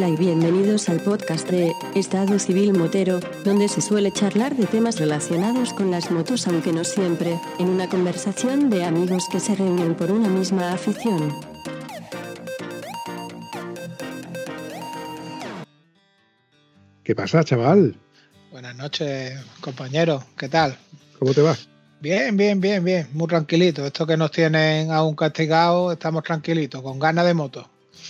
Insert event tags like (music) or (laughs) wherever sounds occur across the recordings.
Hola y bienvenidos al podcast de Estado Civil Motero, donde se suele charlar de temas relacionados con las motos, aunque no siempre, en una conversación de amigos que se reúnen por una misma afición. ¿Qué pasa, chaval? Buenas noches, compañero. ¿Qué tal? ¿Cómo te va? Bien, bien, bien, bien. Muy tranquilito. Esto que nos tienen aún castigados, estamos tranquilitos, con ganas de moto.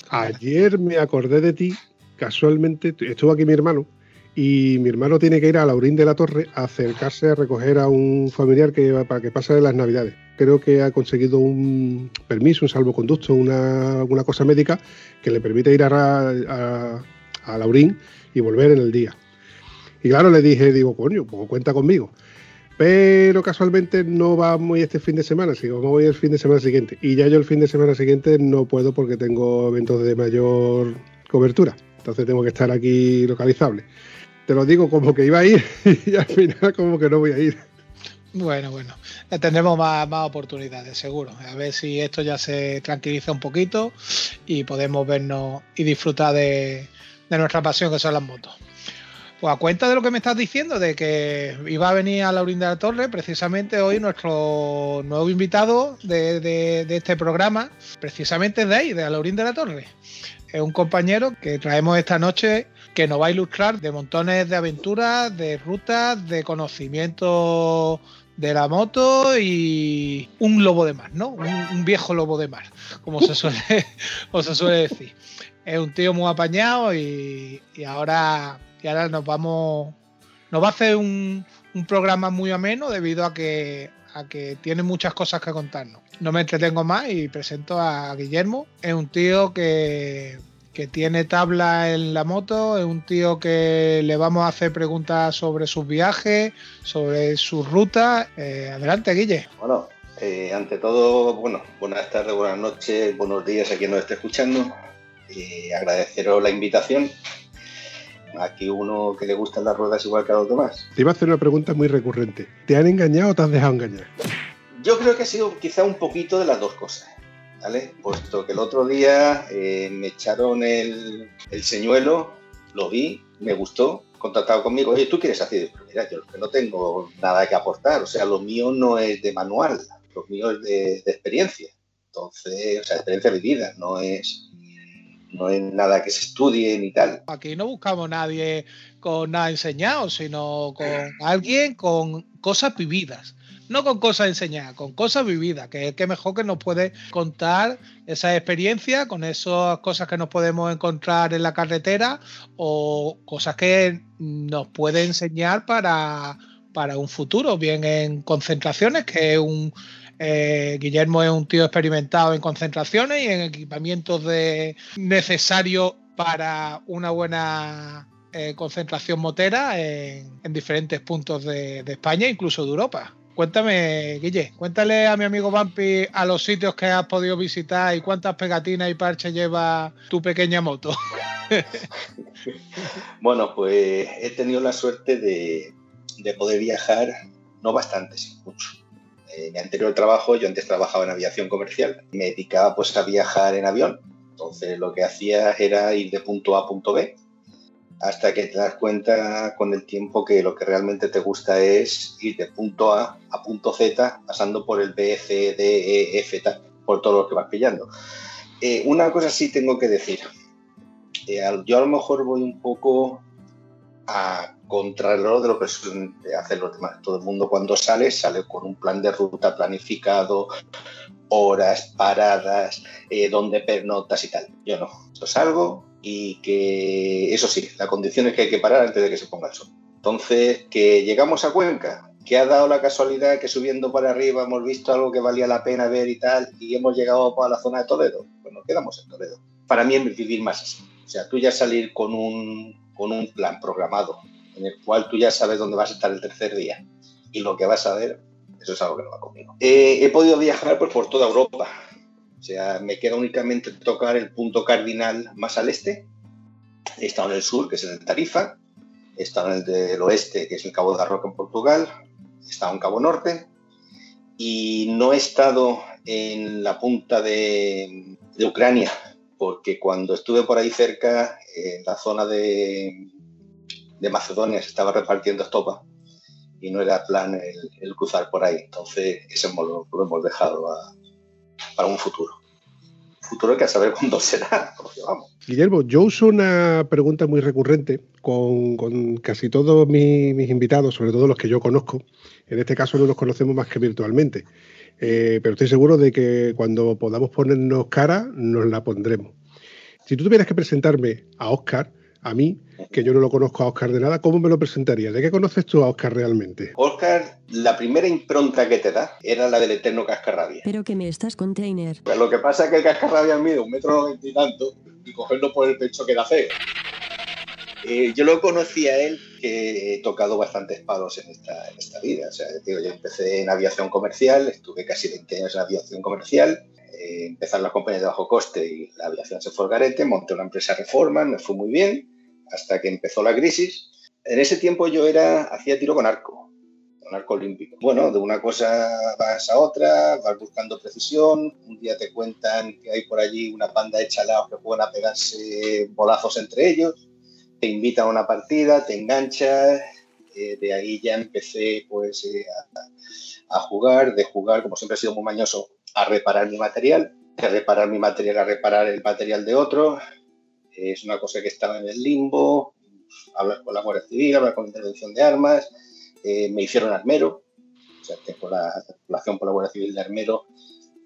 Ayer me acordé de ti, casualmente, estuvo aquí mi hermano, y mi hermano tiene que ir a Laurín de la Torre a acercarse a recoger a un familiar que para que pase las navidades. Creo que ha conseguido un permiso, un salvoconducto, una, cosa médica que le permite ir a, a, a Laurín y volver en el día. Y claro, le dije, digo, coño, pues cuenta conmigo. Pero casualmente no va muy este fin de semana, sino voy el fin de semana siguiente. Y ya yo el fin de semana siguiente no puedo porque tengo eventos de mayor cobertura. Entonces tengo que estar aquí localizable. Te lo digo como que iba a ir (laughs) y al final como que no voy a ir. Bueno, bueno, tendremos más, más, oportunidades, seguro. A ver si esto ya se tranquiliza un poquito y podemos vernos y disfrutar de, de nuestra pasión que son las motos. Pues a cuenta de lo que me estás diciendo, de que iba a venir a Laurín de la Torre, precisamente hoy nuestro nuevo invitado de, de, de este programa, precisamente es de ahí, de Laurín de la Torre. Es un compañero que traemos esta noche que nos va a ilustrar de montones de aventuras, de rutas, de conocimiento de la moto y un lobo de mar, ¿no? Un, un viejo lobo de mar, como se suele, (laughs) o se suele decir. Es un tío muy apañado y, y ahora y ahora nos vamos nos va a hacer un, programa muy ameno debido a que a que tiene muchas cosas que contarnos. No me entretengo más y presento a Guillermo. Es un tío que, que tiene tabla en la moto, es un tío que le vamos a hacer preguntas sobre sus viajes, sobre sus rutas. Eh, adelante, Guille. Bueno, eh, ante todo, bueno, buenas tardes, buenas noches, buenos días a quien nos esté escuchando. Eh, agradeceros la invitación aquí uno que le gustan las ruedas igual que a los demás. Te iba a hacer una pregunta muy recurrente. ¿Te han engañado o te has dejado engañar? Yo creo que ha sido quizá un poquito de las dos cosas, ¿vale? Puesto que el otro día eh, me echaron el, el, señuelo, lo vi, me gustó, contactado conmigo, oye, ¿tú quieres hacer? Mira, yo no tengo nada que aportar, o sea, lo mío no es de manual, lo mío es de, de experiencia. Entonces, o sea, experiencia vivida, no es no es nada que se estudie ni tal. Aquí no buscamos nadie con nada enseñado, sino con alguien con cosas vividas. No con cosas enseñadas, con cosas vividas, que es que mejor que nos puede contar esa experiencia con esas cosas que nos podemos encontrar en la carretera o cosas que nos puede enseñar para, para un futuro, bien en concentraciones, que es un, eh, Guillermo es un tío experimentado en concentraciones y en equipamientos de necesarios para una buena eh, concentración motera en, en diferentes puntos de, España, incluso de Europa. Cuéntame, Guille, cuéntale a mi amigo Vampi a los sitios que has podido visitar y cuántas pegatinas y parches lleva tu pequeña moto. (laughs) bueno, pues he tenido la suerte de, de poder viajar, no bastante, sí, mucho en mi anterior trabajo, yo antes trabajaba en aviación comercial, me dedicaba pues a viajar en avión. Entonces lo que hacía era ir de punto A a punto B, hasta que te das cuenta con el tiempo que lo que realmente te gusta es ir de punto A a punto Z, pasando por el B, C, D, E, F, tal, por todo lo que vas pillando. Eh, una cosa sí tengo que decir. Eh, yo a lo mejor voy un poco a contrarreloj de lo que suelen hacer los demás. Todo el mundo cuando sale, sale con un plan de ruta planificado, horas, paradas, eh, donde pernotas y tal. Yo no. Yo salgo y que, eso sí, la condición es que hay que parar antes de que se ponga el sol. Entonces, que llegamos a Cuenca, que ha dado la casualidad que subiendo para arriba hemos visto algo que valía la pena ver y tal, y hemos llegado a la zona de Toledo, pues nos quedamos en Toledo. Para mí es vivir más así. O sea, tú ya salir con un, con un plan programado, en el cual tú ya sabes dónde vas a estar el tercer día y lo que vas a ver, eso es algo que no va conmigo. Eh, he podido viajar pues, por toda Europa, o sea, me queda únicamente tocar el punto cardinal más al este. He estado en el sur, que es en el Tarifa, he estado en el del oeste, que es el Cabo de Roca en Portugal, he estado en Cabo Norte y no he estado en la punta de Ucrania, porque cuando estuve por ahí cerca, en la zona de, Macedonia, se estaba repartiendo estopa y no era plan el, cruzar por ahí. Entonces, eso lo, lo hemos dejado para un futuro. futuro que a saber cuándo (laughs) será, Guillermo, yo uso una pregunta muy recurrente con, casi todos mis, invitados, sobre todo los que yo conozco. En este caso no los conocemos más que virtualmente. Eh, pero estoy seguro de que cuando podamos ponernos cara, nos la pondremos. Si tú tuvieras que presentarme a Oscar, a mí, que yo no lo conozco a Oscar de nada, ¿cómo me lo presentarías? ¿De qué conoces tú a Oscar realmente? Oscar, la primera impronta que te da era la del eterno cascarrabia. Pero que me estás container. Pues lo que pasa es que el cascarrabia mide un metro noventa y tanto y cogerlo por el pecho queda feo. Eh, yo lo conocí a él que he tocado bastantes palos en esta, en esta vida. O sea, digo, yo empecé en aviación comercial, estuve casi 20 años en aviación comercial, eh, empezaron las compañías de bajo coste y la aviación se fue al garete, monté una empresa Reforma, me fue muy bien, hasta que empezó la crisis. En ese tiempo yo era, hacía tiro con arco, con arco olímpico. Bueno, de una cosa vas a otra, vas buscando precisión, un día te cuentan que hay por allí una panda de chalaos que pueden a pegarse bolazos entre ellos, te invitan a una partida, te enganchas, eh, de ahí ya empecé pues eh, a, jugar, de jugar, como siempre he sido muy mañoso, a reparar mi material, de reparar mi material a reparar el material de otro. Es una cosa que estaba en el limbo, hablar con la Guardia Civil, hablar con la intervención de armas, eh, me hicieron armero, o tengo la relación con la Guardia Civil de armero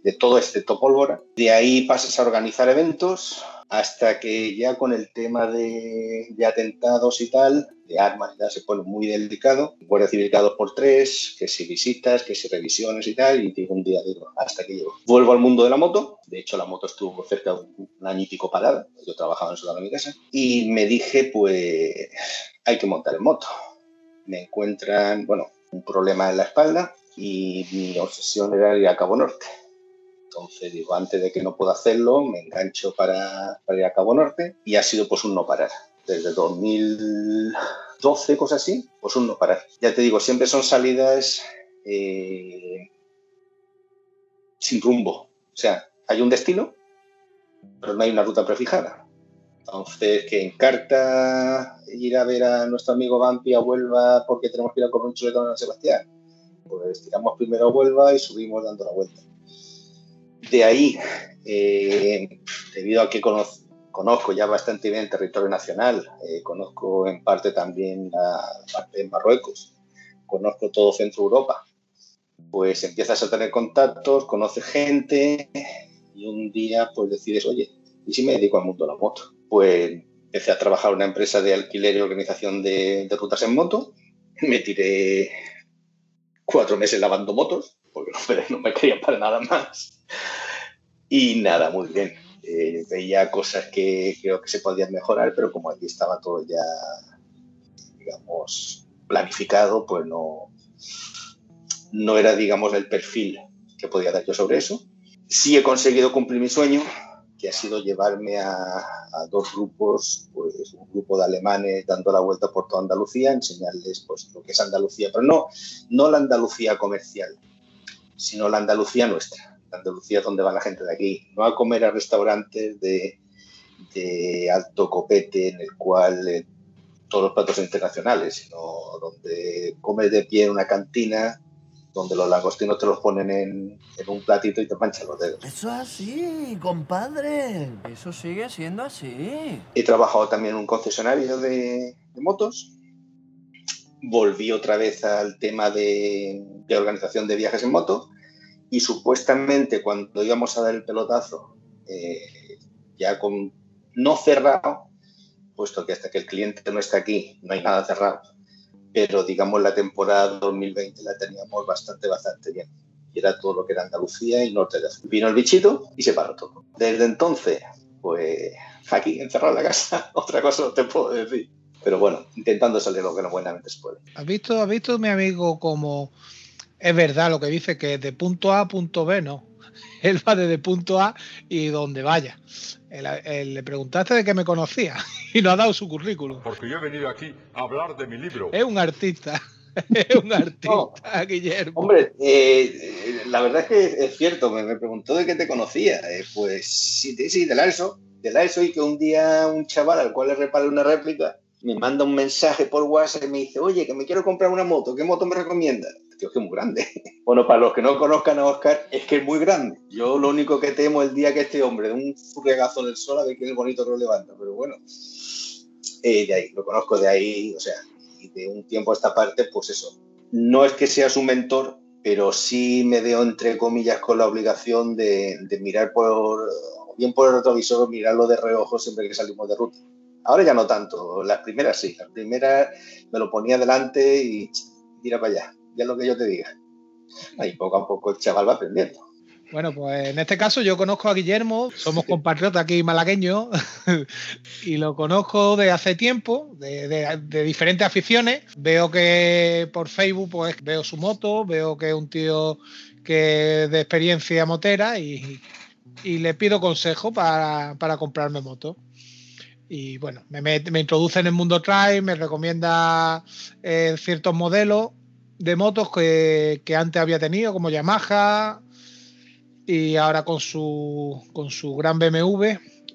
de todo este topólvora. De ahí pasas a organizar eventos, hasta que ya con el tema de, atentados y tal, de armas ya se pone muy delicado. Guardia Civil cada dos por tres, que si visitas, que si revisiones y tal, y digo un día, digo, hasta que llego. Vuelvo al mundo de la moto, de hecho la moto estuvo cerca de un, año y pico parada, yo trabajaba en Sudán en mi casa, y me dije, pues hay que montar en moto. Me encuentran, bueno, un problema en la espalda y mi obsesión era ir a Cabo Norte entonces digo, antes de que no pueda hacerlo, me engancho para, ir a Cabo Norte y ha sido pues un no parar. Desde 2012, cosas así, pues un no parar. Ya te digo, siempre son salidas eh, sin rumbo. O sea, hay un destino, pero no hay una ruta prefijada. Entonces, que en carta ir a ver a nuestro amigo Vampi a Huelva porque tenemos que ir a comer un chuletón a San Sebastián. Pues tiramos primero a Huelva y subimos dando la vuelta. De ahí, eh, debido a que conozco, ya bastante bien el territorio nacional, eh, conozco en parte también la parte de Marruecos, conozco todo Centro Europa, pues empiezas a tener contactos, conoces gente y un día pues decides, oye, ¿y si me dedico al mundo de la moto? Pues empecé a trabajar en una empresa de alquiler y organización de, de rutas en moto, me tiré cuatro meses lavando motos, porque no me querían para nada más. Y nada, muy bien. Eh, veía cosas que creo que se podían mejorar, pero como aquí estaba todo ya, digamos, planificado, pues no, no era, digamos, el perfil que podía dar yo sobre eso. Sí he conseguido cumplir mi sueño, que ha sido llevarme a, dos grupos, pues un grupo de alemanes dando la vuelta por toda Andalucía, enseñarles pues, lo que es Andalucía, pero no, no la Andalucía comercial, sino la Andalucía nuestra Andalucía es donde va la gente de aquí, no a comer a restaurantes de, alto copete en el cual eh, todos los platos son internacionales, sino donde comes de pie en una cantina donde los langostinos te los ponen en, un platito y te manchan los dedos. Eso es así, compadre. Eso sigue siendo así. He trabajado también en un concesionario de, motos. Volví otra vez al tema de, de, organización de viajes en moto y supuestamente cuando íbamos a dar el pelotazo, eh, ya con no cerrado, puesto que hasta que el cliente no está aquí no hay nada cerrado, pero digamos la temporada 2020 la teníamos bastante, bastante bien. Y era todo lo que era Andalucía y norte de África. Vino el bichito y se paró todo. Desde entonces, pues aquí, encerrado en la casa, (laughs) otra cosa no te puedo decir. Pero bueno, intentando salir lo que no buenamente se puede. ¿Has visto, ¿Has visto mi amigo como es verdad lo que dice que de punto A a punto B no. (laughs) Él va desde punto A y donde vaya. le preguntaste de qué me conocía (laughs) y no ha dado su currículum. Porque yo he venido aquí a hablar de mi libro. Es un artista. (laughs) es un artista, Guillermo. Hombre, eh, la verdad es que es cierto, me, preguntó de qué te conocía. Eh, pues sí, sí, de la ESO, de la ESO y que un día un chaval al cual le repare una réplica me manda un mensaje por WhatsApp y me dice, oye, que me quiero comprar una moto, ¿qué moto me recomienda? Tío, es que es muy grande. (laughs) Bueno, para los que no conozcan a Oscar, es que es muy grande. Yo lo único que temo el día que este hombre de un furregazo del sol a ver quién bonito que lo levanta, pero bueno, eh, de ahí, lo conozco de ahí, o sea, y de un tiempo a esta parte, pues eso. No es que sea su mentor, pero sí me veo, entre comillas, con la obligación de, de mirar por, bien por el retrovisor mirarlo de reojo siempre que salimos de ruta. Ahora ya no tanto, las primeras sí, las primeras me lo ponía delante y tira para allá, ya es lo que yo te diga. Ahí poco a poco el chaval va aprendiendo. Bueno, pues en este caso yo conozco a Guillermo, somos compatriotas aquí malagueños (laughs) y lo conozco de hace tiempo, de, diferentes aficiones. Veo que por Facebook pues veo su moto, veo que es un tío que de experiencia motera y, le pido consejo para, para comprarme moto y bueno, me, introduce en el mundo trail, me recomienda eh, ciertos modelos de motos que, antes había tenido, como Yamaha, y ahora con su, con su gran BMW,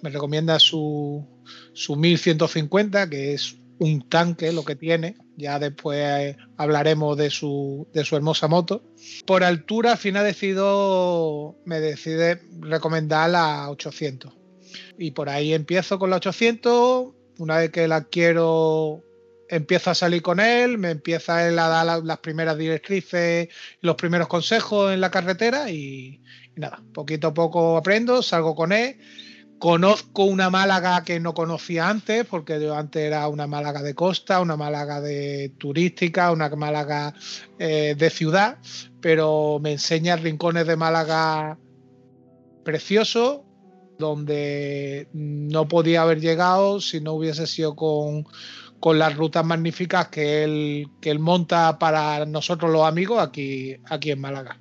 me recomienda su, su 1150, que es un tanque lo que tiene. Ya después eh, hablaremos de su, de su hermosa moto. Por altura, al final decido, me decide recomendar la 800 y por ahí empiezo con la 800. Una vez que la quiero, empiezo a salir con él, me empieza él a dar las primeras directrices, los primeros consejos en la carretera y, nada, poquito a poco aprendo, salgo con él. Conozco una Málaga que no conocía antes, porque yo antes era una Málaga de costa, una Málaga de turística, una Málaga eh, de ciudad, pero me enseña rincones de Málaga preciosos, donde no podía haber llegado si no hubiese sido con, las rutas magníficas que él, que él monta para nosotros los amigos aquí, aquí en Málaga.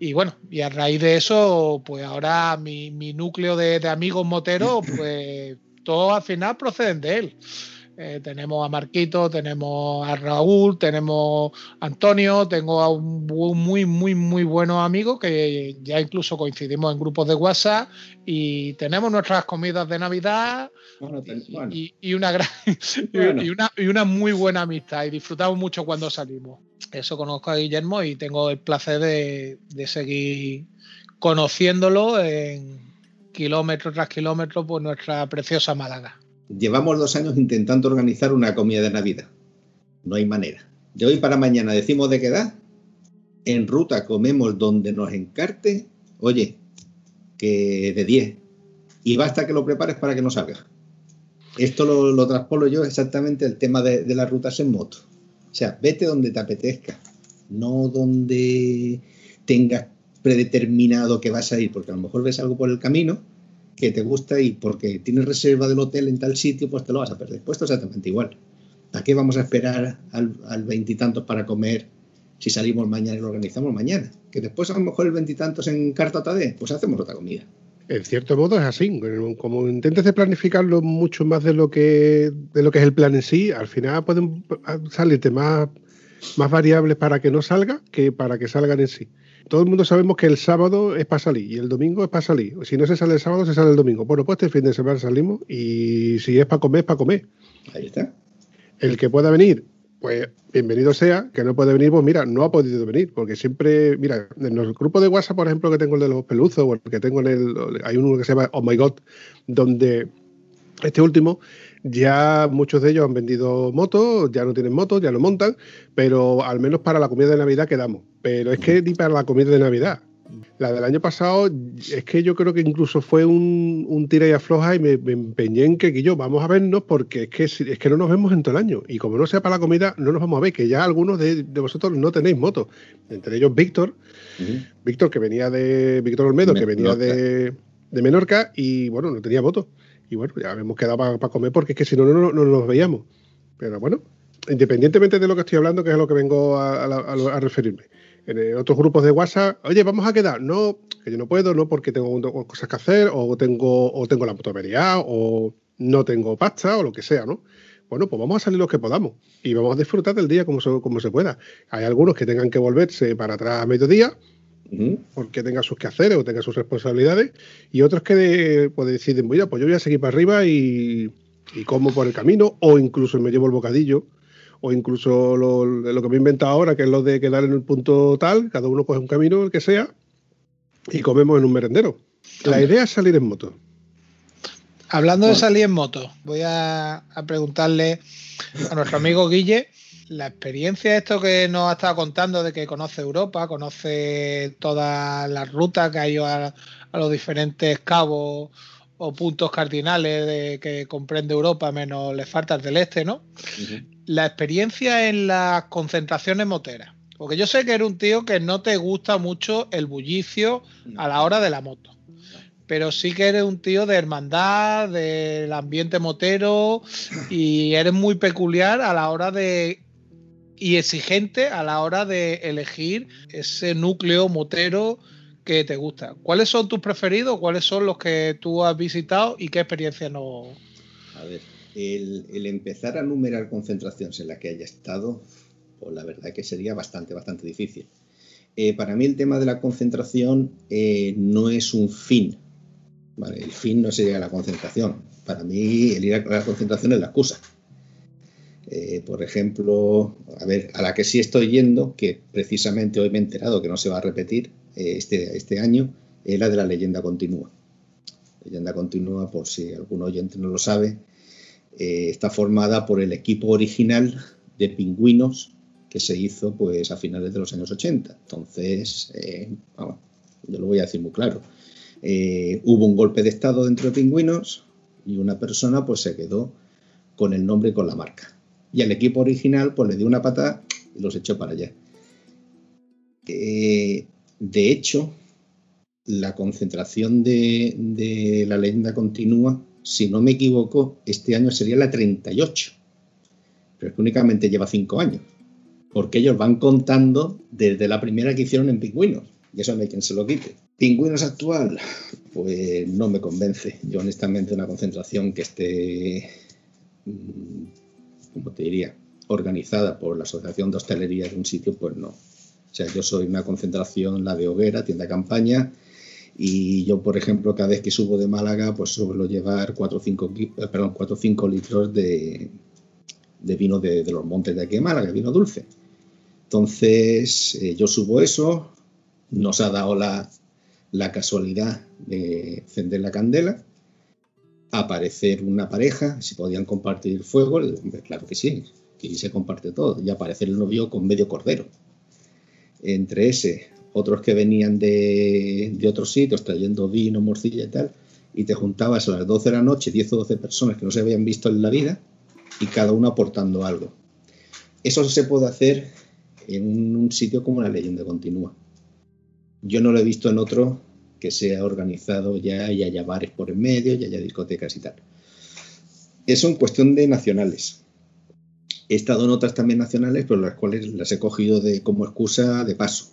Y bueno, y a raíz de eso, pues ahora mi, núcleo de, de amigos moteros, (laughs) pues todos al final proceden de él. Eh, tenemos a Marquito, tenemos a Raúl, tenemos a Antonio, tengo a un muy, muy, muy buenos amigos que ya incluso coincidimos en grupos de WhatsApp y tenemos nuestras comidas de Navidad y, una gran, (laughs) y, una, y una muy buena amistad y disfrutamos mucho cuando salimos. Eso conozco a Guillermo y tengo el placer de, de seguir conociéndolo en kilómetro tras kilómetro por nuestra preciosa Málaga. Llevamos dos años intentando organizar una comida de Navidad. No hay manera. De hoy para mañana decimos de qué edad. En ruta comemos donde nos encarte. Oye, que de 10. Y basta que lo prepares para que no salga. Esto lo, lo yo exactamente el tema de, de las rutas en moto. O sea, vete donde te apetezca. No donde tengas predeterminado que vas a ir, porque a lo mejor ves algo por el camino que te gusta y porque tienes reserva del hotel en tal sitio, pues te lo vas a perder. Pues exactamente igual. ¿A qué vamos a esperar al veintitantos para comer si salimos mañana y lo organizamos mañana? Que después a lo mejor el veintitantos en carta Tade, pues hacemos otra comida. En cierto modo es así. Como intentes de planificarlo mucho más de lo que de lo que es el plan en sí, al final pueden salirte más, más variables para que no salga que para que salgan en sí todo el mundo sabemos que el sábado es para salir y el domingo es para salir. Si no se sale el sábado, se sale el domingo. Bueno, pues este fin de semana salimos y si es para comer, es para comer. Ahí está. El que pueda venir, pues bienvenido sea. Que no puede venir, pues mira, no ha podido venir. Porque siempre, mira, en el grupo de WhatsApp, por ejemplo, que tengo el de los peluzos, o el que tengo en el. Hay uno que se llama Oh My God, donde este último ya muchos de ellos han vendido motos, ya no tienen motos, ya no montan, pero al menos para la comida de Navidad quedamos. Pero es que ni para la comida de Navidad. La del año pasado es que yo creo que incluso fue un, un tira y afloja y me, empeñé en que, yo vamos a vernos porque es que, es que no nos vemos en todo el año. Y como no sea para la comida, no nos vamos a ver, que ya algunos de, vosotros no tenéis moto. Entre ellos Víctor, Víctor que venía de, Víctor Olmedo, que venía de, de Menorca y bueno, no tenía moto. Y bueno, ya hemos quedado para comer porque es que si no, no, no nos veíamos. Pero bueno, independientemente de lo que estoy hablando, que es a lo que vengo a, referirme. En otros grupos de WhatsApp, oye, vamos a quedar. No, que yo no puedo, no porque tengo cosas que hacer, o tengo, o tengo la moto o no tengo pasta, o lo que sea, ¿no? bueno, pues vamos a salir los que podamos y vamos a disfrutar del día como se, como se pueda. Hay algunos que tengan que volverse para atrás a mediodía, porque tengan sus quehaceres o tengan sus responsabilidades, y otros que pues deciden, mira, pues yo voy a seguir para arriba y, y como por el camino, o incluso me llevo el bocadillo, o incluso lo, lo, que me he inventado ahora, que es lo de quedar en el punto tal, cada uno coge un camino, el que sea, y comemos en un merendero. La idea es salir en moto. Hablando de salir en moto, voy a, preguntarle a nuestro amigo Guille la experiencia esto que nos ha estado contando de que conoce Europa, conoce todas las rutas que ha ido a, los diferentes cabos o puntos cardinales de, que comprende Europa, menos le faltas del este, ¿no? La experiencia en las concentraciones moteras. Porque yo sé que eres un tío que no te gusta mucho el bullicio a la hora de la moto pero sí que eres un tío de hermandad, del ambiente motero y eres muy peculiar a la hora de y exigente a la hora de elegir ese núcleo motero que te gusta. ¿Cuáles son tus preferidos? ¿Cuáles son los que tú has visitado y qué experiencia no? A ver, el, empezar a numerar concentraciones en las que haya estado, pues la verdad que sería bastante, bastante difícil. Eh, para mí el tema de la concentración eh, no es un fin, el fin no sería la concentración. Para mí, el ir a la concentración es la excusa. Eh, por ejemplo, a ver, a la que sí estoy yendo, que precisamente hoy me he enterado que no se va a repetir eh, este, este año, es la de la leyenda continua. Leyenda continua, por si algún oyente no lo sabe, eh, está formada por el equipo original de pingüinos que se hizo pues a finales de los años 80. Entonces, yo lo voy a decir muy claro hubo un golpe de estado dentro de Pingüinos y una persona pues se quedó con el nombre y con la marca. Y al equipo original pues le dio una patada y los echó para allá. Eh, de hecho, la concentración de, la leyenda continúa, si no me equivoco, este año sería la 38. Pero es que únicamente lleva cinco años. Porque ellos van contando desde la primera que hicieron en Pingüinos. Y eso no hay quien se lo quite. Pingüinos actual, pues no me convence. Yo honestamente una concentración que esté, ¿cómo te diría? Organizada por la Asociación de Hostelería de un sitio, pues no. O sea, yo soy una concentración, la de hoguera, tienda campaña, y yo, por ejemplo, cada vez que subo de Málaga, pues suelo llevar 4 o 5, perdón, 4 5 litros de, vino de, los montes de aquí de Málaga, vino dulce. Entonces, eh, yo subo eso, nos ha dado la casualidad de encender la candela, aparecer una pareja, si podían compartir fuego, claro que sí, que se comparte todo, y aparecer el novio con medio cordero. Entre ese, otros que venían de, de otros sitios trayendo vino, morcilla y tal, y te juntabas a las 12 de la noche, 10 o 12 personas que no se habían visto en la vida, y cada uno aportando algo. Eso se puede hacer en un sitio como la leyenda continúa. Yo no lo he visto en otro que sea organizado ya y haya bares por en medio y haya discotecas y tal. Eso en cuestión de nacionales. He estado en otras también nacionales, pero las cuales las he cogido de, como excusa de paso.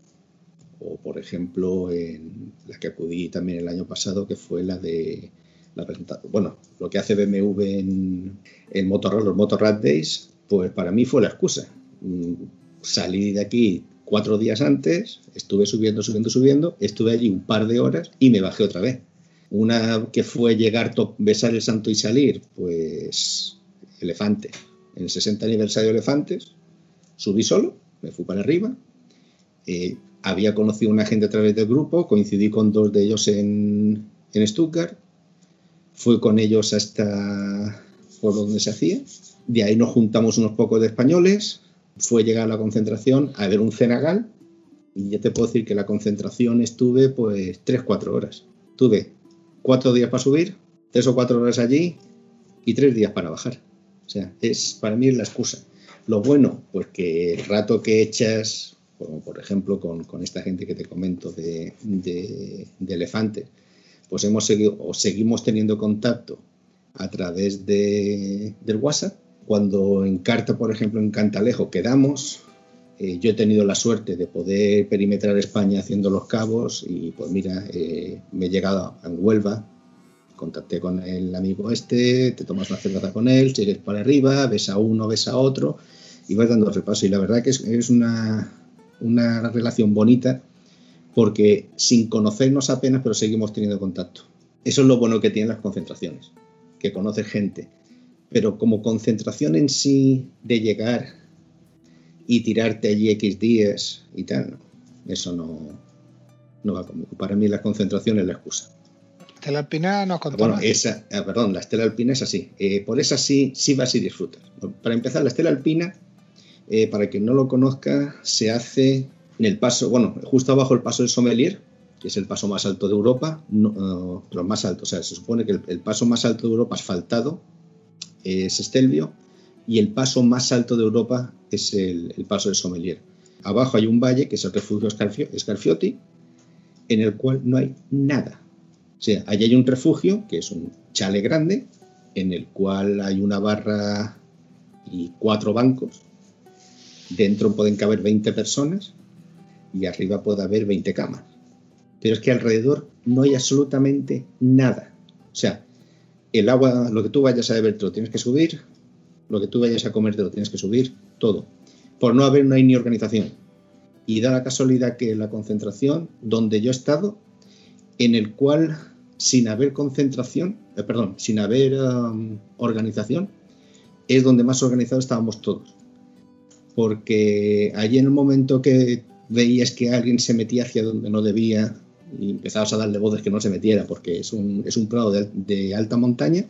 O, por ejemplo, en la que acudí también el año pasado, que fue la de la bueno, lo que hace BMW en, en Motorrad, los Motorrad Days, pues para mí fue la excusa. Mm, salí de aquí cuatro días antes, estuve subiendo, subiendo, subiendo, estuve allí un par de horas y me bajé otra vez. Una que fue llegar, besar el santo y salir, pues elefante. En el 60 aniversario de Elefantes, subí solo, me fui para arriba. Eh, había conocido a una gente a través del grupo, coincidí con dos de ellos en, en Stuttgart. Fui con ellos hasta por donde se hacía. De ahí nos juntamos unos pocos de españoles, fue llegar a la concentración a ver un cenagal y ya te puedo decir que la concentración estuve pues 3-4 horas. Tuve 4 días para subir, 3 o 4 horas allí y 3 días para bajar. O sea, es para mí es la excusa. Lo bueno, pues que el rato que echas, como por ejemplo con, esta gente que te comento de, de, de Elefante, pues hemos seguido o seguimos teniendo contacto a través de, del WhatsApp cuando en Carta, por ejemplo, en Cantalejo quedamos, eh, yo he tenido la suerte de poder perimetrar España haciendo los cabos y pues mira, eh, me he llegado en Huelva contacté con el amigo este, te tomas una cerveza con él, sigues para arriba, ves a uno, ves a otro y vas dando repaso. Y la verdad que es, es una, una relación bonita porque sin conocernos apenas, pero seguimos teniendo contacto. Eso es lo bueno que tienen las concentraciones, que conoces gente. Pero como concentración en sí de llegar y tirarte allí X días y tal, eso no, no va conmigo. Para mí la concentración es la excusa. Estela Alpina nos contó. Bueno, esa, ah, perdón, la Estela Alpina es así. Eh, por esa sí, sí vas y disfrutas. Para empezar, la Estela Alpina, eh, para quien no lo conozca, se hace en el paso, bueno, justo abajo el paso del Sommelier, que es el paso más alto de Europa, no, uh, pero más alto, o sea, se supone que el, el, paso más alto de Europa asfaltado es Estelvio y el paso más alto de Europa es el, paso del Sommelier. Abajo hay un valle que es el refugio Scarfiotti, en el cual no hay nada. O sea, allí hay un refugio, que es un chale grande, en el cual hay una barra y cuatro bancos. Dentro pueden caber 20 personas y arriba puede haber 20 camas. Pero es que alrededor no hay absolutamente nada. O sea, el agua, lo que tú vayas a beber te lo tienes que subir, lo que tú vayas a comer te lo tienes que subir, todo. Por no haber, no hay ni organización. Y da la casualidad que la concentración, donde yo he estado, en el cual, sin haber concentración, eh, perdón, sin haber um, organización, es donde más organizados estábamos todos. Porque allí en el momento que veías que alguien se metía hacia donde no debía y empezabas a darle voces que no se metiera porque es un, es un prado de, de, alta montaña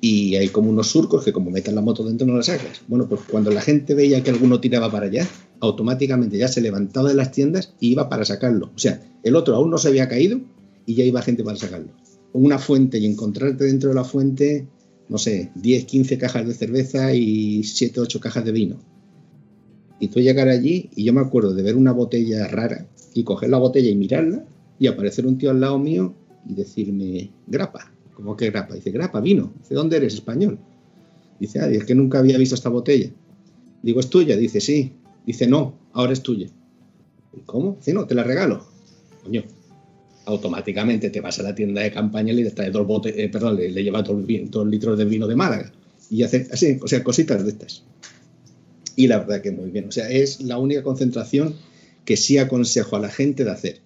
y hay como unos surcos que como metan la moto dentro no la sacas. Bueno, pues cuando la gente veía que alguno tiraba para allá, automáticamente ya se levantaba de las tiendas y iba para sacarlo. O sea, el otro aún no se había caído y ya iba gente para sacarlo. Una fuente y encontrarte dentro de la fuente, no sé, 10, 15 cajas de cerveza y 7, 8 cajas de vino y tú llegar allí y yo me acuerdo de ver una botella rara y coger la botella y mirarla y aparecer un tío al lado mío y decirme, grapa. ¿Cómo que grapa? Dice, grapa, vino. Dice, ¿dónde eres? Español. Dice, ah, es que nunca había visto esta botella. Digo, ¿es tuya? Dice, sí. Dice, no, ahora es tuya. ¿Cómo? Dice, no, te la regalo. Coño, automáticamente te vas a la tienda de campaña y le traes dos botes, eh, perdón, le, le dos litros de vino de Málaga. Y hace así, o sea, cositas de estas y la verdad que muy bien. O sea, es la única concentración que sí aconsejo a la gente de hacer.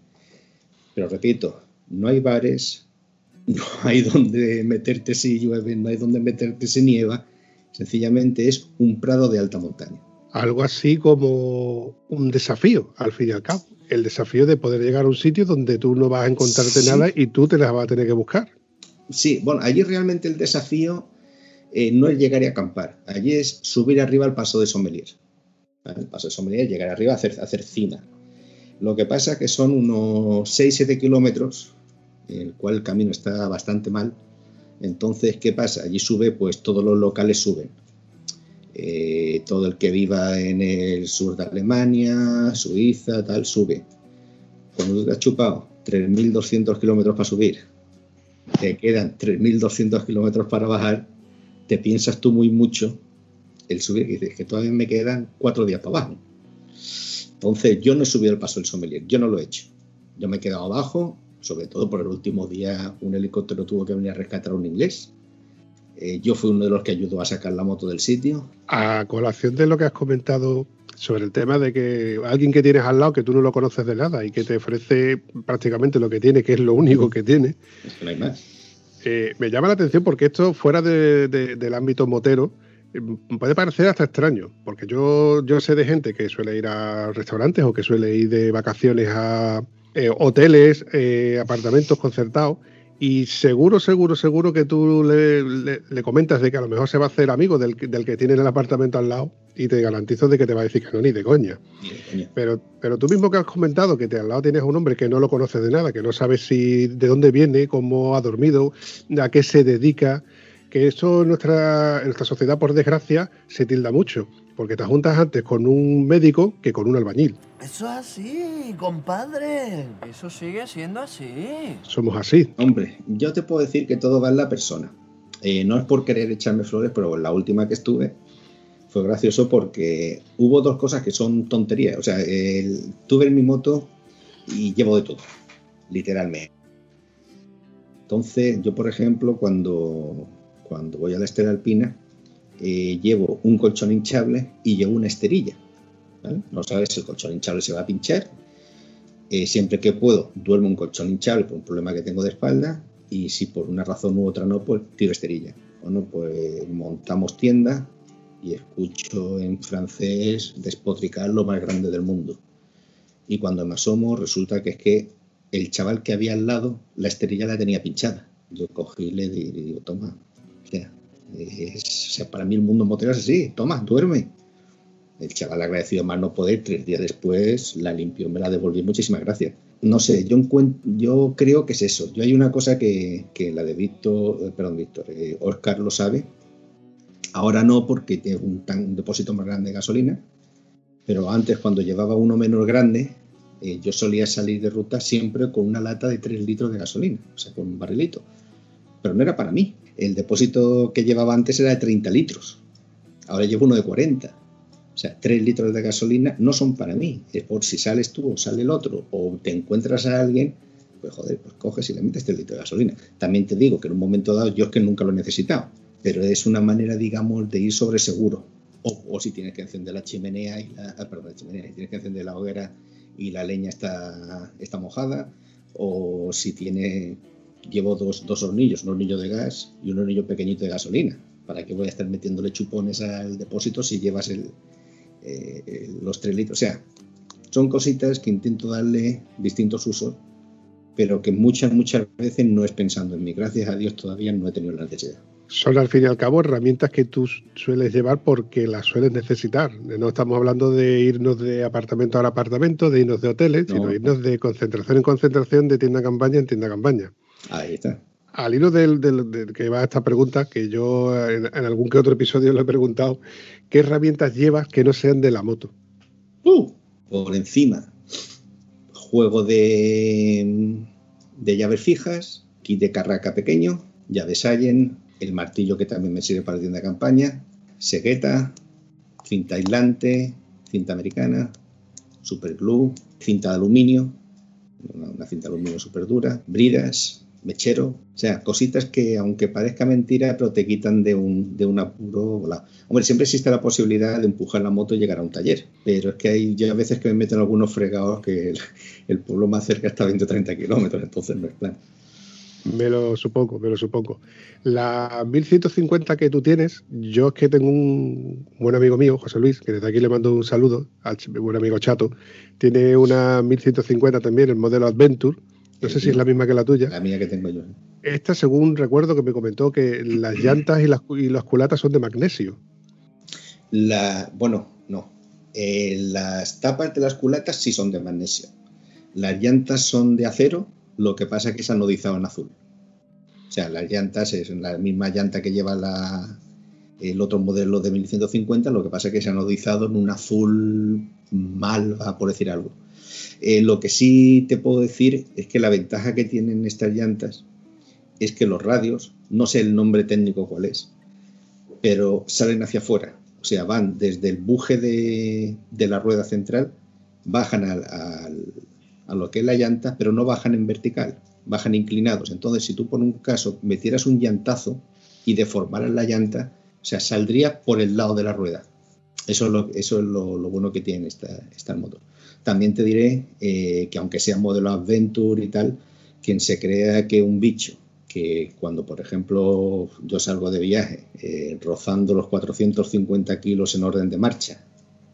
Pero repito, no hay bares, (laughs) no hay donde meterte si llueve, no hay donde meterte si nieva. Sencillamente es un prado de alta montaña. Algo así como un desafío, al fin y al cabo. El desafío de poder llegar a un sitio donde tú no vas a encontrarte sí. nada y tú te las vas a tener que buscar. Sí, bueno, allí realmente el desafío eh, no es llegar y acampar, allí es subir arriba al paso de Sommelier. El paso de Sommelier, llegar arriba a hacer, hacer cima. Lo que pasa es que son unos 6-7 kilómetros, el cual el camino está bastante mal. Entonces, ¿qué pasa? Allí sube, pues todos los locales suben. Eh, todo el que viva en el sur de Alemania, Suiza, tal, sube. Cuando tú te has chupado 3.200 kilómetros para subir, te quedan 3.200 kilómetros para bajar, te piensas tú muy mucho el subir y dices que todavía me quedan cuatro días para abajo. Entonces yo no he subido el paso del sommelier, yo no lo he hecho. Yo me he quedado abajo, sobre todo por el último día un helicóptero tuvo que venir a rescatar a un inglés. Eh, yo fui uno de los que ayudó a sacar la moto del sitio. A colación de lo que has comentado sobre el tema de que alguien que tienes al lado que tú no lo conoces de nada y que te ofrece prácticamente lo que tiene, que es lo único que tiene. Es que no hay más. Eh, me llama la atención porque esto fuera de, de, del ámbito motero eh, puede parecer hasta extraño, porque yo, sé de gente que suele ir a restaurantes o que suele ir de vacaciones a eh, hoteles, apartamentos concertados, y seguro, seguro, seguro que tú le, comentas de que a lo mejor se va a hacer amigo del, del, que tiene el apartamento al lado y te garantizo de que te va a decir que no, ni de coña. Ni de coña. Pero, pero tú mismo que has comentado que te, al lado tienes a un hombre que no lo conoces de nada, que no sabes si de dónde viene, cómo ha dormido, a qué se dedica, que eso en nuestra, en nuestra sociedad, por desgracia, se tilda mucho, porque te juntas antes con un médico que con un albañil. Eso es así, compadre. Eso sigue siendo así. Somos así. Hombre, yo te puedo decir que todo va en la persona. Eh, no es por querer echarme flores, pero la última que estuve fue gracioso porque hubo dos cosas que son tonterías. O sea, el, tuve en mi moto y llevo de todo, literalmente. Entonces, yo, por ejemplo, cuando, cuando voy a la estera alpina, eh, llevo un colchón hinchable y llevo una esterilla. No sabes si el colchón hinchable se va a pinchar. Eh, siempre que puedo, duermo un colchón hinchable por un problema que tengo de espalda y si por una razón u otra no, pues tiro esterilla. Bueno, pues montamos tienda y escucho en francés despotricar lo más grande del mundo. Y cuando me asomo, resulta que es que el chaval que había al lado, la esterilla la tenía pinchada. Yo cogí y le digo, toma, o sea, para mí el mundo motero es así, toma, duerme. El chaval agradecido más no poder, tres días después la limpió, me la devolví, muchísimas gracias. No sé, yo, yo creo que es eso. Yo hay una cosa que, la de Víctor, eh, perdón, Víctor, eh, Oscar lo sabe. Ahora no porque tiene un, un, depósito más grande de gasolina, pero antes cuando llevaba uno menos grande, eh, yo solía salir de ruta siempre con una lata de 3 litros de gasolina, o sea, con un barrilito. Pero no era para mí. El depósito que llevaba antes era de 30 litros. Ahora llevo uno de 40. O sea, 3 litros de gasolina no son para mí. Es por si sales tú o sale el otro o te encuentras a alguien, pues joder, pues coges y le metes 3 litros de gasolina. También te digo que en un momento dado yo es que nunca lo he necesitado. Pero es una manera, digamos, de ir sobre seguro. O, si tienes que encender la chimenea y la, ah, la chimenea, tienes que encender la hoguera y la leña está, mojada, o si tiene, llevo dos, dos hornillos, un hornillo de gas y un hornillo pequeñito de gasolina. ¿Para qué voy a estar metiéndole chupones al depósito si llevas eh, los tres litros? O sea, son cositas que intento darle distintos usos, pero que muchas, muchas veces no es pensando en mí. Gracias a Dios todavía no he tenido la necesidad son al fin y al cabo herramientas que tú sueles llevar porque las sueles necesitar. No estamos hablando de irnos de apartamento a apartamento, de irnos de hoteles, sino irnos de concentración en concentración, de tienda a campaña en tienda a campaña. Ahí está. Al hilo del, que va esta pregunta, que yo en, algún que otro episodio le he preguntado, ¿qué herramientas llevas que no sean de la moto? Uh, por encima. Juego de, de llaves fijas, kit de carraca pequeño, llaves Allen, el martillo que también me sirve para tienda de campaña, segueta, cinta aislante, cinta americana, super glue, cinta de aluminio, una, cinta de aluminio súper dura, bridas, mechero, o sea, cositas que aunque parezca mentira, pero te quitan de un, de un apuro. Hombre, siempre existe la posibilidad de empujar la moto y llegar a un taller, pero es que hay ya veces que me meten algunos fregados que el, pueblo más cerca está a 20 o 30 kilómetros, entonces no es plan. Me lo supongo, me lo supongo. La 1150 que tú tienes, yo es que tengo un buen amigo mío, José Luis, que desde aquí le mando un saludo, al buen amigo Chato. Tiene una 1150 también, el modelo Adventure. No sé si es la misma que la tuya. La mía que tengo yo. Esta, según recuerdo que me comentó que las llantas y las, y las culatas son de magnesio. La, bueno, no. Eh, las tapas de las culatas sí son de magnesio. Las llantas son de acero lo que pasa es que se han en azul. O sea, las llantas es la misma llanta que lleva el otro modelo de 1150, lo que pasa es que se han en un azul malva, por decir algo. Eh, lo que sí te puedo decir es que la ventaja que tienen estas llantas es que los radios, no sé el nombre técnico cuál es, pero salen hacia afuera. O sea, van desde el buje de, la rueda central, bajan al, a lo que es la llanta, pero no bajan en vertical, bajan inclinados. Entonces, si tú por un caso metieras un llantazo y deformaras la llanta, o sea, saldría por el lado de la rueda. Eso es lo, eso es lo, bueno que tiene esta, esta moto. También te diré eh, que aunque sea modelo Adventure y tal, quien se crea que un bicho que cuando, por ejemplo, yo salgo de viaje eh, rozando los 450 kilos en orden de marcha,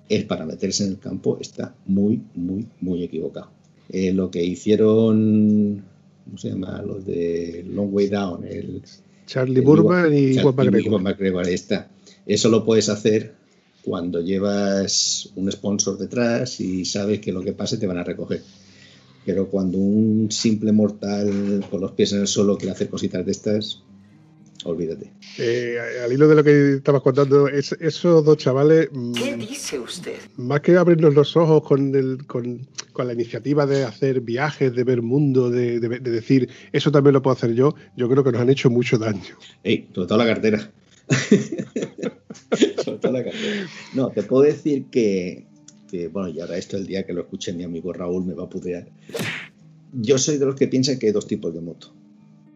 es para meterse en el campo, está muy, muy, muy equivocado. Eh, lo que hicieron, ¿cómo se llama? Los de Long Way Down, el, Charlie Burman y Juan McGregor. está. Eso lo puedes hacer cuando llevas un sponsor detrás y sabes que lo que pase te van a recoger. Pero cuando un simple mortal con los pies en el suelo quiere hacer cositas de estas, olvídate. Eh, al hilo de lo que estabas contando, esos dos chavales. Mm, ¿Qué dice usted? Más que abrirnos los ojos con, el, con, la iniciativa de hacer viajes, de ver mundo, de, decir, eso también lo puedo hacer yo, yo creo que nos han hecho mucho daño. ¡Ey! Toda la cartera. (laughs) toda la cartera. No, te puedo decir que, que, bueno, y ahora esto el día que lo escuche mi amigo Raúl me va a putear. Yo soy de los que piensan que hay dos tipos de moto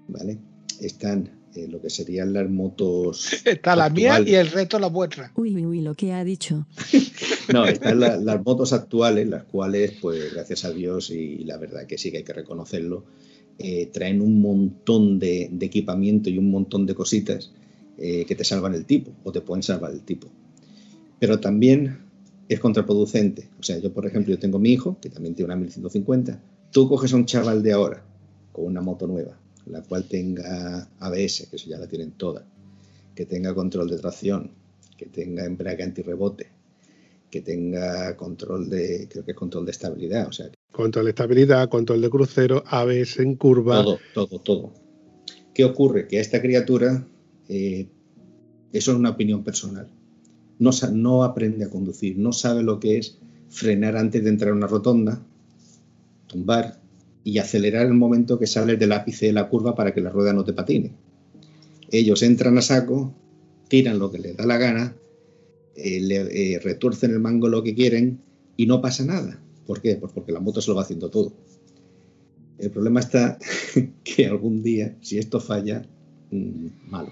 ¿vale? Están eh, lo que serían las motos. Está la mía y el resto la vuestra. Uy, uy, uy, lo que ha dicho. (laughs) No, están la- las motos actuales, las cuales, pues gracias a Dios, y la verdad que sí que hay que reconocerlo, eh, traen un montón de, de equipamiento y un montón de cositas eh, que te salvan el tipo o te pueden salvar el tipo. Pero también es contraproducente. O sea, yo, por ejemplo, yo tengo mi hijo, que también tiene una 1150. Tú coges a un chaval de ahora con una moto nueva, la cual tenga ABS, que eso ya la tienen todas, que tenga control de tracción, que tenga embrague antirrebote, que tenga control de, creo que es control de estabilidad, o sea, Control de estabilidad, control de crucero, ABS en curva. todo, todo, todo. ¿Qué ocurre? Que a esta criatura, eh, eso es una opinión personal, no, no aprende a conducir, no sabe lo que es frenar antes de entrar a una rotonda, tumbar y acelerar el momento que sales del ápice de la curva para que la rueda no te patine. Ellos entran a saco, tiran lo que les da la gana, eh, le eh, retuercen el mango lo que quieren y no pasa nada. ¿Por qué? Pues porque la moto se lo va haciendo todo. El problema está (laughs) que algún día, si esto falla, mm, malo.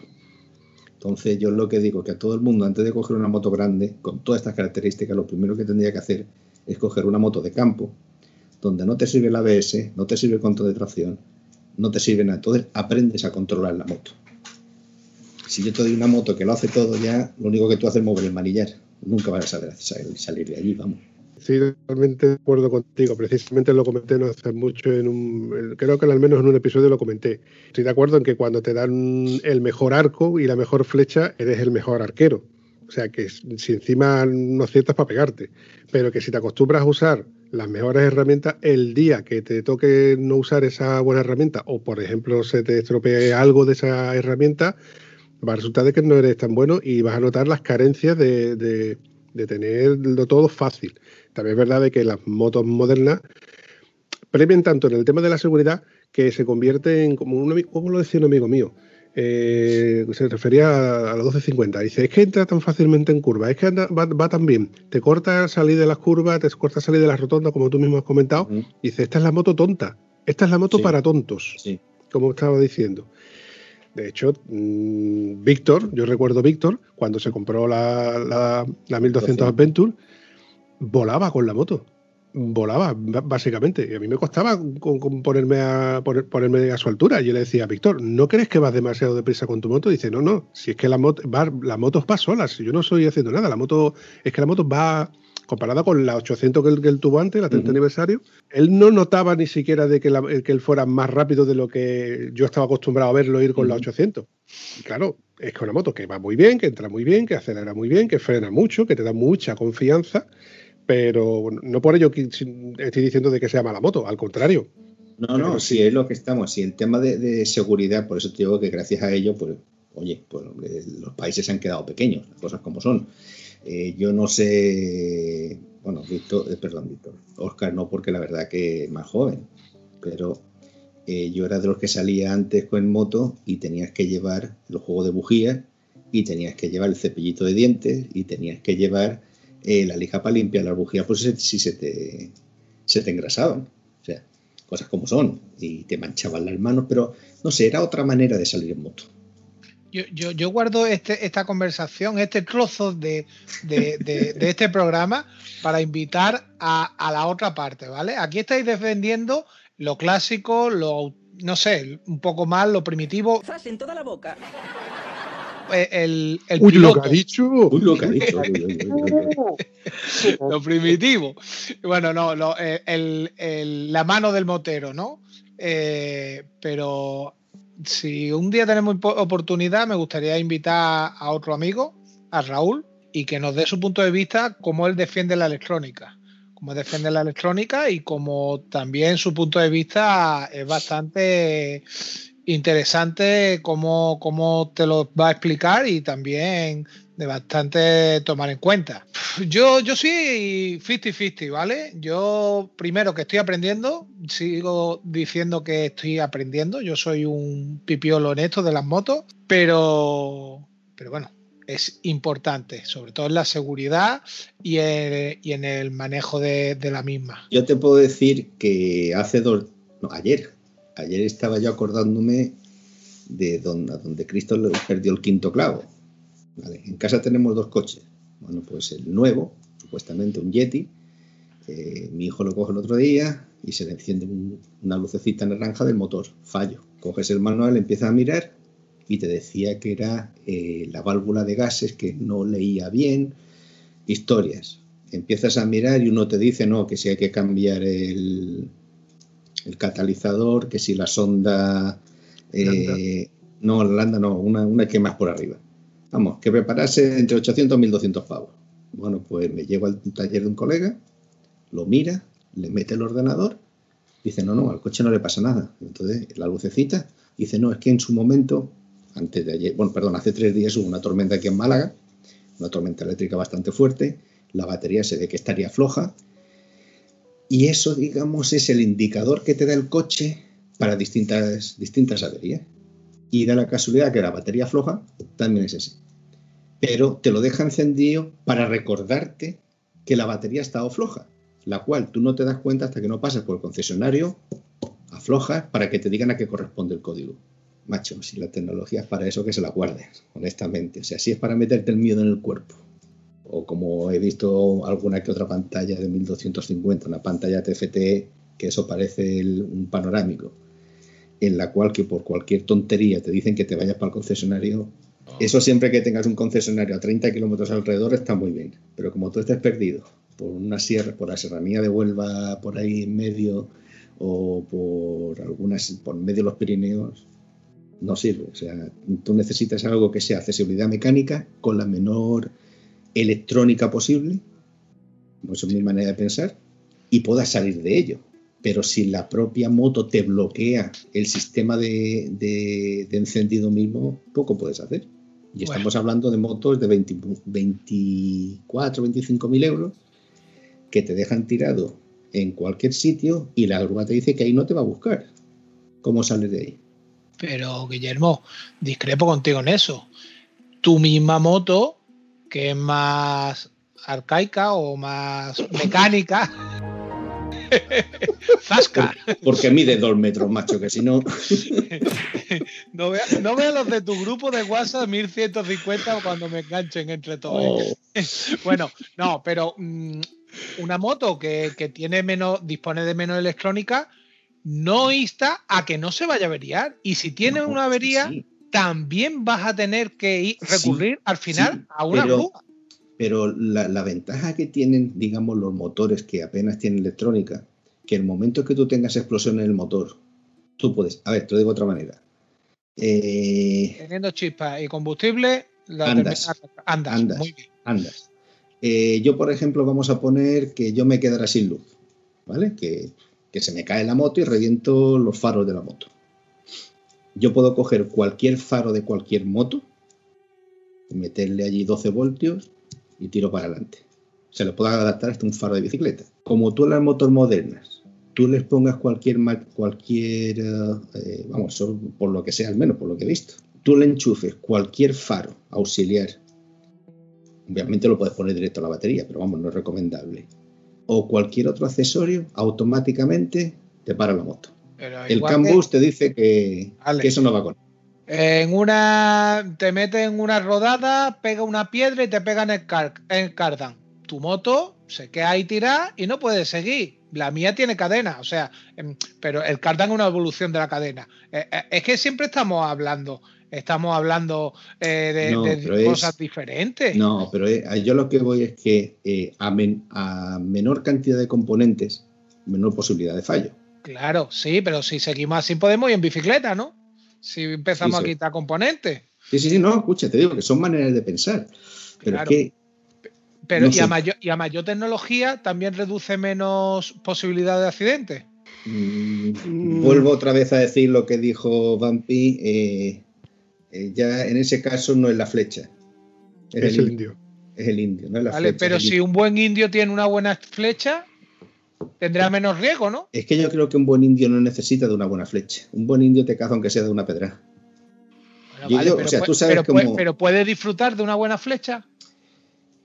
Entonces yo lo que digo que a todo el mundo, antes de coger una moto grande, con todas estas características, lo primero que tendría que hacer es coger una moto de campo, donde no te sirve el ABS, no te sirve el control de tracción, no te sirve nada. Entonces aprendes a controlar la moto. Si yo te doy una moto que lo hace todo ya, lo único que tú haces es mover el manillar. Nunca vas a saber salir de allí, vamos. Sí, totalmente de acuerdo contigo. Precisamente lo comenté no hace mucho en un. Creo que al menos en un episodio lo comenté. Estoy de acuerdo en que cuando te dan el mejor arco y la mejor flecha, eres el mejor arquero. O sea que si encima no aciertas para pegarte. Pero que si te acostumbras a usar las mejores herramientas, el día que te toque no usar esa buena herramienta, o por ejemplo se te estropee algo de esa herramienta, va a resultar de que no eres tan bueno y vas a notar las carencias de, de, tenerlo todo fácil. También es verdad de que las motos modernas premian tanto en el tema de la seguridad que se convierte en como un ¿cómo lo decía un amigo mío? Eh, se refería a, la 1250. Dice, es que entra tan fácilmente en curva, es que anda- va, va tan bien. Te corta salir de las curvas, te corta salir de las rotondas, como tú mismo has comentado. Dice, esta es la moto tonta. Esta es la moto Sí. para tontos Sí. como estaba diciendo. De hecho, mm, Víctor, yo recuerdo Víctor, cuando se compró la, la, la 1200 Adventure, volaba con la moto. Volaba, básicamente. Y a mí me costaba con- con ponerme, a, poner- ponerme a su altura. Yo le decía, Víctor, ¿no crees que vas demasiado deprisa con tu moto? dice, no, no, si es que la moto va, la moto va sola, si yo no estoy haciendo nada. La moto, es que la moto va, comparada con la 800 que él, que él tuvo antes, la 30 Ujú. aniversario, él no notaba ni siquiera de que, la- el que él fuera más rápido de lo que yo estaba acostumbrado a verlo ir con la Ujú. 800. Y claro, es que una moto que va muy bien, que entra muy bien, que acelera muy bien, que frena mucho, que te da mucha confianza, pero no por ello estoy diciendo de que sea mala moto, al contrario. No, no, sí. si es lo que estamos. Si el tema de, de seguridad, por eso te digo que gracias a ello, pues, oye, pues los países se han quedado pequeños, las cosas como son. Eh, yo no sé, bueno, Víctor, eh, perdón, Víctor, Oscar no, porque la verdad que es más joven, pero eh, yo era de los que salía antes con moto y tenías que llevar el juego de bujías y tenías que llevar el cepillito de dientes y tenías que llevar eh, la lija para limpiar las bujías, pues si, se te, se te engrasaban. O sea, cosas como son, y te manchaban las manos, pero no sé, era otra manera de salir en moto. Yo, yo, yo guardo este, esta conversación, este trozo de, de- de- de este programa para invitar a, a la otra parte, ¿vale? Aquí estáis defendiendo lo clásico, lo, no sé, un poco más, lo primitivo, ¡Zas en toda la boca! Eh, el, el Uy, (laughs) lo que ha dicho. Uy, lo que ha dicho. primitivo. Bueno, no, lo- eh, el- el- la mano del motero, ¿no? Eh, pero si un día tenemos po- oportunidad, me gustaría invitar a otro amigo, a Raúl, y que nos dé su punto de vista cómo él defiende la electrónica. Cómo defiende la electrónica y como también su punto de vista es bastante interesante cómo, cómo te lo va a explicar y también de bastante tomar en cuenta. (laughs) Yo, yo soy 50-50, ¿vale? Yo primero que estoy aprendiendo, sigo diciendo que estoy aprendiendo, yo soy un pipiolo en esto de las motos, pero, pero bueno, es importante, sobre todo en la seguridad y, en- el manejo de, la misma. Yo te puedo decir que hace dos, ayer, ayer estaba yo acordándome de donde, donde Cristo le perdió el quinto clavo. En casa tenemos dos coches. Bueno, pues el nuevo, supuestamente un Yeti, eh, mi hijo lo coge el otro día y se le enciende un- una lucecita naranja del motor. Fallo. Coges el manual, empiezas a mirar y te decía que era eh, la válvula de gases que no leía bien. Historias. Empiezas a mirar y uno te dice, no, que si hay que cambiar el, el catalizador, que si la sonda... eh, no, la landa no, una, una que más por arriba. Vamos, que preparase entre 800 y 1200 pavos. Bueno, pues me llevo al taller de un colega, lo mira, le mete el ordenador, dice, no, no, al coche no le pasa nada. Entonces, la lucecita, dice, no, es que en su momento, antes de ayer, bueno, perdón, hace tres días hubo una tormenta aquí en Málaga, una tormenta eléctrica bastante fuerte, la batería se ve que estaría floja, y eso, digamos, es el indicador que te da el coche para distintas, distintas averías. Y da la casualidad que la batería floja también es ese. Pero te lo deja encendido para recordarte que la batería ha estado floja, la cual tú no te das cuenta hasta que no pasas por el concesionario, aflojas para que te digan a qué corresponde el código. Macho, si la tecnología es para eso, que se la guardes, honestamente. O sea, si es para meterte el miedo en el cuerpo. O como he visto alguna que otra pantalla de 1250, una pantalla TFT, que eso parece el- un panorámico, en la cual que por cualquier tontería te dicen que te vayas para el concesionario. Eso siempre que tengas un concesionario a 30 kilómetros alrededor está muy bien. Pero como tú estés perdido por una sierra, por la serranía de Huelva, por ahí en medio, o por algunas, por medio de los Pirineos, no sirve. O sea, tú necesitas algo que sea accesibilidad mecánica con la menor electrónica posible, eso es mi manera de pensar, y puedas salir de ello. Pero si la propia moto te bloquea el sistema de, de- de encendido mismo, poco puedes hacer. Y Bueno. estamos hablando de motos de 20 24, 25 mil euros que te dejan tirado en cualquier sitio y la grúa te dice que ahí no te va a buscar. ¿Cómo sales de ahí? Pero, Guillermo, discrepo contigo en eso. Tu misma moto, que es más arcaica o más mecánica, (laughs) Zasca. Porque mide dos metros, macho, que si no. (laughs) No veas no vea los de tu grupo de WhatsApp 1150 cuando me enganchen entre todos. ¿eh? Oh, (laughs) Bueno, no, pero mm, una moto que, que tiene menos, dispone de menos electrónica, no insta a que no se vaya a averiar. Y si tiene no, una avería, sí, también vas a tener que ir, Sí, recurrir al final sí, a una pero- grúa. Pero la, la ventaja que tienen, digamos, los motores que apenas tienen electrónica, que el momento que tú tengas explosión en el motor, tú puedes. A ver, te lo digo de otra manera. Eh, Teniendo chispas y combustible, la Andas. andas. Andas. Muy bien. andas. Eh, yo, por ejemplo, vamos a poner que yo me quedara sin luz, ¿vale? Que, que se me cae la moto y reviento los faros de la moto. Yo puedo coger cualquier faro de cualquier moto, meterle allí 12 voltios y tiro para adelante. Se le puede adaptar hasta un faro de bicicleta. Como tú las motos modernas, tú les pongas cualquier, cualquier eh, vamos, por lo que sea, al menos por lo que he visto, tú le enchufes cualquier faro auxiliar Obviamente lo puedes poner directo a la batería, pero vamos, no es recomendable. O cualquier otro accesorio, automáticamente te para la moto. Pero El igual que Cambus te dice que, que eso no va con. En una. Te metes en una rodada, pega una piedra y te pega en el, car, el cardan. Tu moto se queda ahí tirada y no puede seguir. La mía tiene cadena, o sea, em, pero el cardan es una evolución de la cadena. Eh, eh, es que siempre estamos hablando, estamos hablando eh, de, No, de pero es- cosas diferentes. No, pero yo lo que voy es que eh, a, men- a menor cantidad de componentes, menor posibilidad de fallo. Claro, sí, pero si seguimos así podemos ir en bicicleta, ¿no? Si empezamos Sí, sí. a quitar componentes. Sí, sí, sí, no, escucha, te digo que son maneras de pensar. Pero Claro. es que Pero No y, a mayor, y a mayor tecnología también reduce menos posibilidad de accidentes. Mm. Vuelvo otra vez a decir lo que dijo Vampi. eh, eh, ya en ese caso no es la flecha. Es, Es el, el indio. indio. Es el indio, no es la ¿vale? flecha. Pero si indio. un buen indio tiene una buena flecha, tendrá menos riesgo, ¿no? Es que yo creo que un buen indio no necesita de una buena flecha. Un buen indio te caza aunque sea de una pedra. Bueno, vale, pero, o sea, puede- tú sabes pero puede- cómo- pero puede disfrutar de una buena flecha.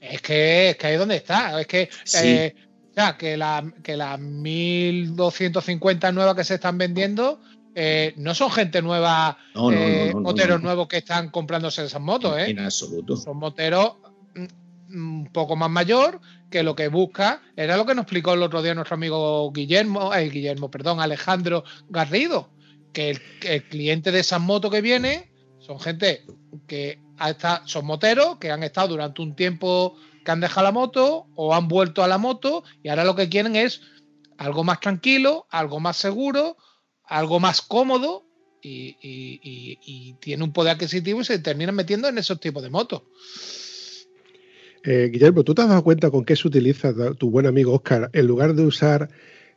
Es que, es que ahí es donde está. Es que, Sí. eh, o sea, que la, que las 1250 nuevas que se están vendiendo eh, no son gente nueva, No, eh, no, moteros nuevos que están comprándose esas motos, ¿eh? En absoluto. Son moteros mm, un poco más mayor que lo que busca era lo que nos explicó el otro día nuestro amigo Guillermo, eh, Guillermo, perdón, Alejandro Garrido, que el, cliente de esas motos que viene son gente que son moteros que han estado durante un tiempo que han dejado la moto o han vuelto a la moto y ahora lo que quieren es algo más tranquilo, algo más seguro, algo más cómodo y- y tiene un poder adquisitivo y se terminan metiendo en esos tipos de motos. Eh, Guillermo, ¿tú te has dado cuenta con qué se utiliza tu buen amigo Oscar en lugar de usar...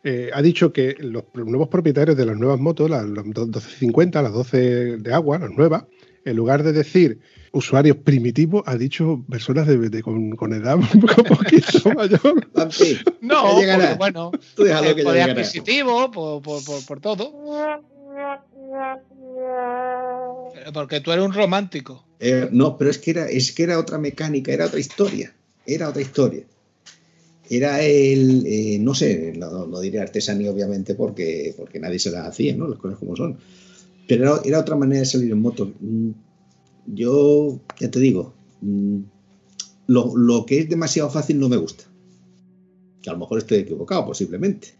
eh, ha dicho que los nuevos propietarios de las nuevas motos, las, las 1250, las 12 de agua, las nuevas, en lugar de decir usuarios primitivos, ha dicho personas de, de- con, con edad (laughs) un poquito mayor. No, bueno, tú déjalo que adquisitivo, por, por- por- por todo. Porque tú eres un romántico. Eh, no, pero es que era, es que era otra mecánica, era otra historia. Era otra historia. Era el, eh, no sé, no, diré artesanía obviamente porque, porque nadie se las hacía, ¿no? Las cosas como son. Pero era, era otra manera de salir en moto. Mm, Yo, ya te digo, mm, lo, lo que es demasiado fácil no me gusta. Que a lo mejor estoy equivocado, posiblemente.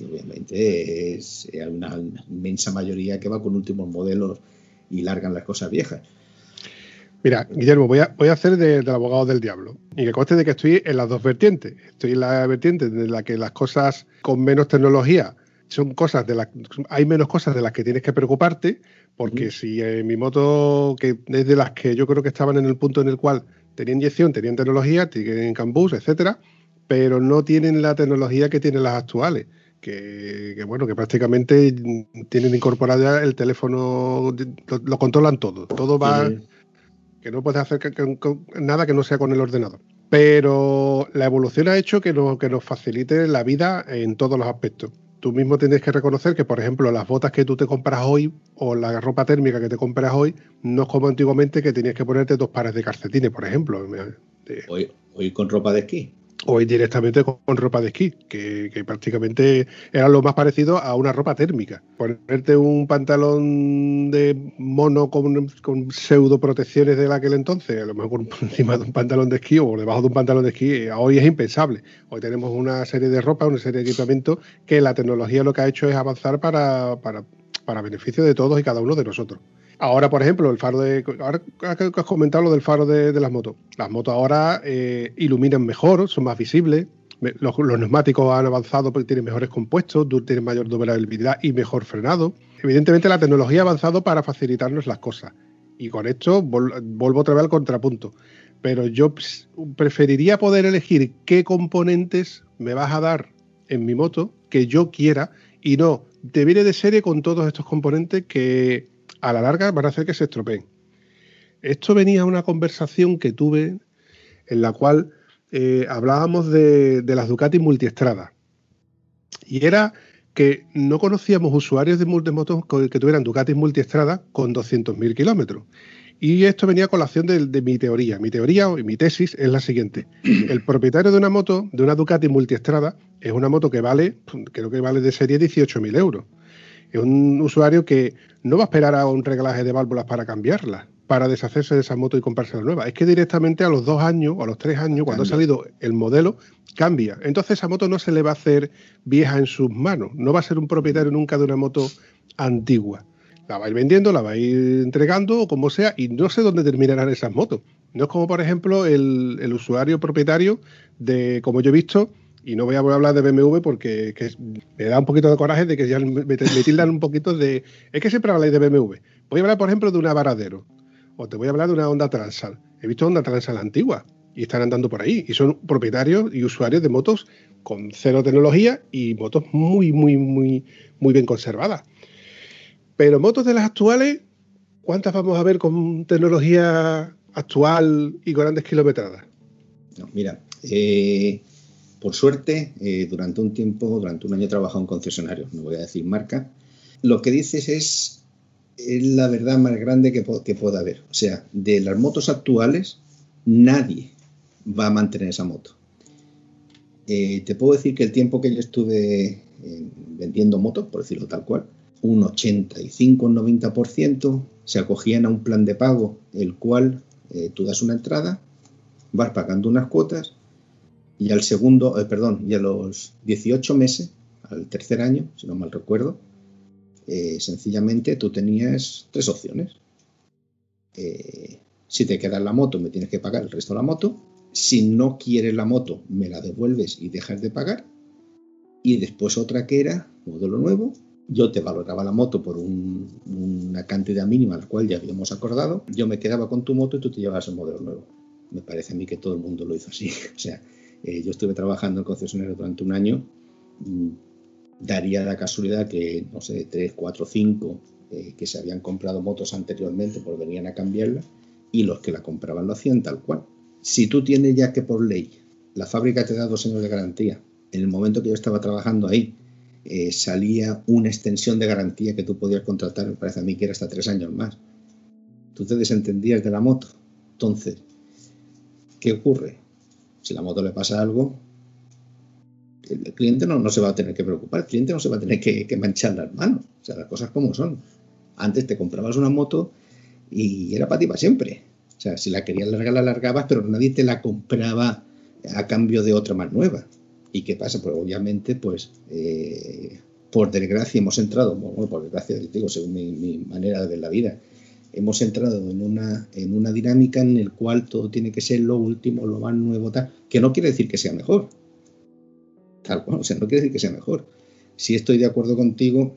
Y obviamente es hay una inmensa mayoría que va con últimos modelos y largan las cosas viejas. Mira, Guillermo, voy a, voy a hacer de- del abogado del diablo. Y que conste de que estoy en las dos vertientes. Estoy en la vertiente de la que las cosas con menos tecnología son cosas de las hay menos cosas de las que tienes que preocuparte, porque si mi moto, que es de las que yo creo que estaban en el punto en el cual tenían inyección, tenían tecnología, tienen cambus, etcétera, pero no tienen la tecnología que tienen las actuales. Que, que, bueno, que prácticamente tienen incorporado ya el teléfono, lo, lo controlan todo. Todo va, Sí. que no puedes hacer que- nada que no sea con el ordenador. Pero la evolución ha hecho que, no- que nos facilite la vida en todos los aspectos. Tú mismo tienes que reconocer que, por ejemplo, las botas que tú te compras hoy o la ropa térmica que te compras hoy no es como antiguamente que tenías que ponerte dos pares de calcetines, por ejemplo. Hoy, hoy con ropa de esquí. Hoy directamente con, ropa de esquí, que, prácticamente era lo más parecido a una ropa térmica. Ponerte un pantalón de mono con, pseudo protecciones de aquel entonces, a lo mejor encima de un pantalón de esquí o debajo de un pantalón de esquí, eh, hoy es impensable. Hoy tenemos una serie de ropa, una serie de equipamiento que la tecnología lo que ha hecho es avanzar para, para, para beneficio de todos y cada uno de nosotros. Ahora, por ejemplo, el faro de. Ahora que has comentado lo del faro de, las motos. Las motos ahora eh, iluminan mejor, son más visibles. Los, neumáticos han avanzado porque tienen mejores compuestos, tienen mayor durabilidad y mejor frenado. Evidentemente, la tecnología ha avanzado para facilitarnos las cosas. Y con esto vuelvo otra vez al contrapunto. Pero yo preferiría poder elegir qué componentes me vas a dar en mi moto que yo quiera y no te viene de serie con todos estos componentes que a la larga van a hacer que se estropeen. Esto venía a una conversación que tuve en la cual eh, hablábamos de, de las Ducati multiestrada. Y era que no conocíamos usuarios de, de motos que tuvieran Ducatis multiestrada con 200.000 kilómetros. Y esto venía a colación de, de mi teoría. Mi teoría y mi tesis es la siguiente. (clears throat) El propietario de una moto, de una Ducati multiestrada, es una moto que vale, creo que vale de serie 18.000 euros. Es un usuario que no va a esperar a un reglaje de válvulas para cambiarla, para deshacerse de esa moto y comprarse la nueva. Es que directamente a los dos años o a los tres años, cuando ha salido el modelo, cambia. Entonces esa moto no se le va a hacer vieja en sus manos. No va a ser un propietario nunca de una moto antigua. La va a ir vendiendo, la va a ir entregando o como sea, y no sé dónde terminarán esas motos. No es como, por ejemplo, el, el usuario propietario de, como yo he visto, y no voy a hablar de BMW porque me da un poquito de coraje de que ya me, me tildan un poquito de. Es que siempre habláis de BMW. Voy a hablar, por ejemplo, de una Varadero. O te voy a hablar de una Honda Transal. He visto Honda Transal antigua y están andando por ahí. Y son propietarios y usuarios de motos con cero tecnología y motos muy, muy, muy, muy bien conservadas. Pero motos de las actuales, ¿cuántas vamos a ver con tecnología actual y con grandes kilometradas? No, mira, eh, por suerte, eh, durante un tiempo, durante un año he trabajado en concesionarios, no voy a decir marca. Lo que dices es, es la verdad más grande que, pueda haber. O sea, de las motos actuales, nadie va a mantener esa moto. Eh, te puedo decir que el tiempo que yo estuve vendiendo motos, por decirlo tal cual, un 85 90% se acogían a un plan de pago, el cual eh, tú das una entrada, vas pagando unas cuotas y al segundo, eh, perdón, y a los 18 meses, al tercer año, si no mal recuerdo, eh, sencillamente tú tenías tres opciones. si te quedas la moto, me tienes que pagar el resto de la moto. Si no quieres la moto, me la devuelves y dejas de pagar. Y después otra que era modelo nuevo, yo te valoraba la moto por una cantidad mínima, la cual ya habíamos acordado. Yo me quedaba con tu moto y tú te llevabas el modelo nuevo. Me parece a mí que todo el mundo lo hizo así. (laughs) O sea, eh, yo estuve trabajando en concesionario durante un año. Daría la casualidad que, no sé, tres, cuatro, cinco eh, que se habían comprado motos anteriormente, pues venían a cambiarla y los que la compraban lo hacían tal cual. Si tú tienes ya que por ley la fábrica te da dos años de garantía, en el momento que yo estaba trabajando ahí, eh, salía una extensión de garantía que tú podías contratar, me parece a mí que era hasta tres años más. Tú te desentendías de la moto. Entonces, ¿qué ocurre? Si la moto le pasa algo, el cliente no, no se va a tener que preocupar, el cliente no se va a tener que, manchar las manos. O sea, las cosas como son. Antes te comprabas una moto y era para ti para siempre. O sea, si la querías largar, la largabas, pero nadie te la compraba a cambio de otra más nueva. ¿Y qué pasa? Pues obviamente, pues eh, por desgracia hemos entrado, bueno, por desgracia, digo, según mi, manera de ver la vida, hemos entrado en una, en una dinámica en la cual todo tiene que ser lo último, lo más nuevo, tal, que no quiere decir que sea mejor. Tal cual, o sea, no quiere decir que sea mejor. Si estoy de acuerdo contigo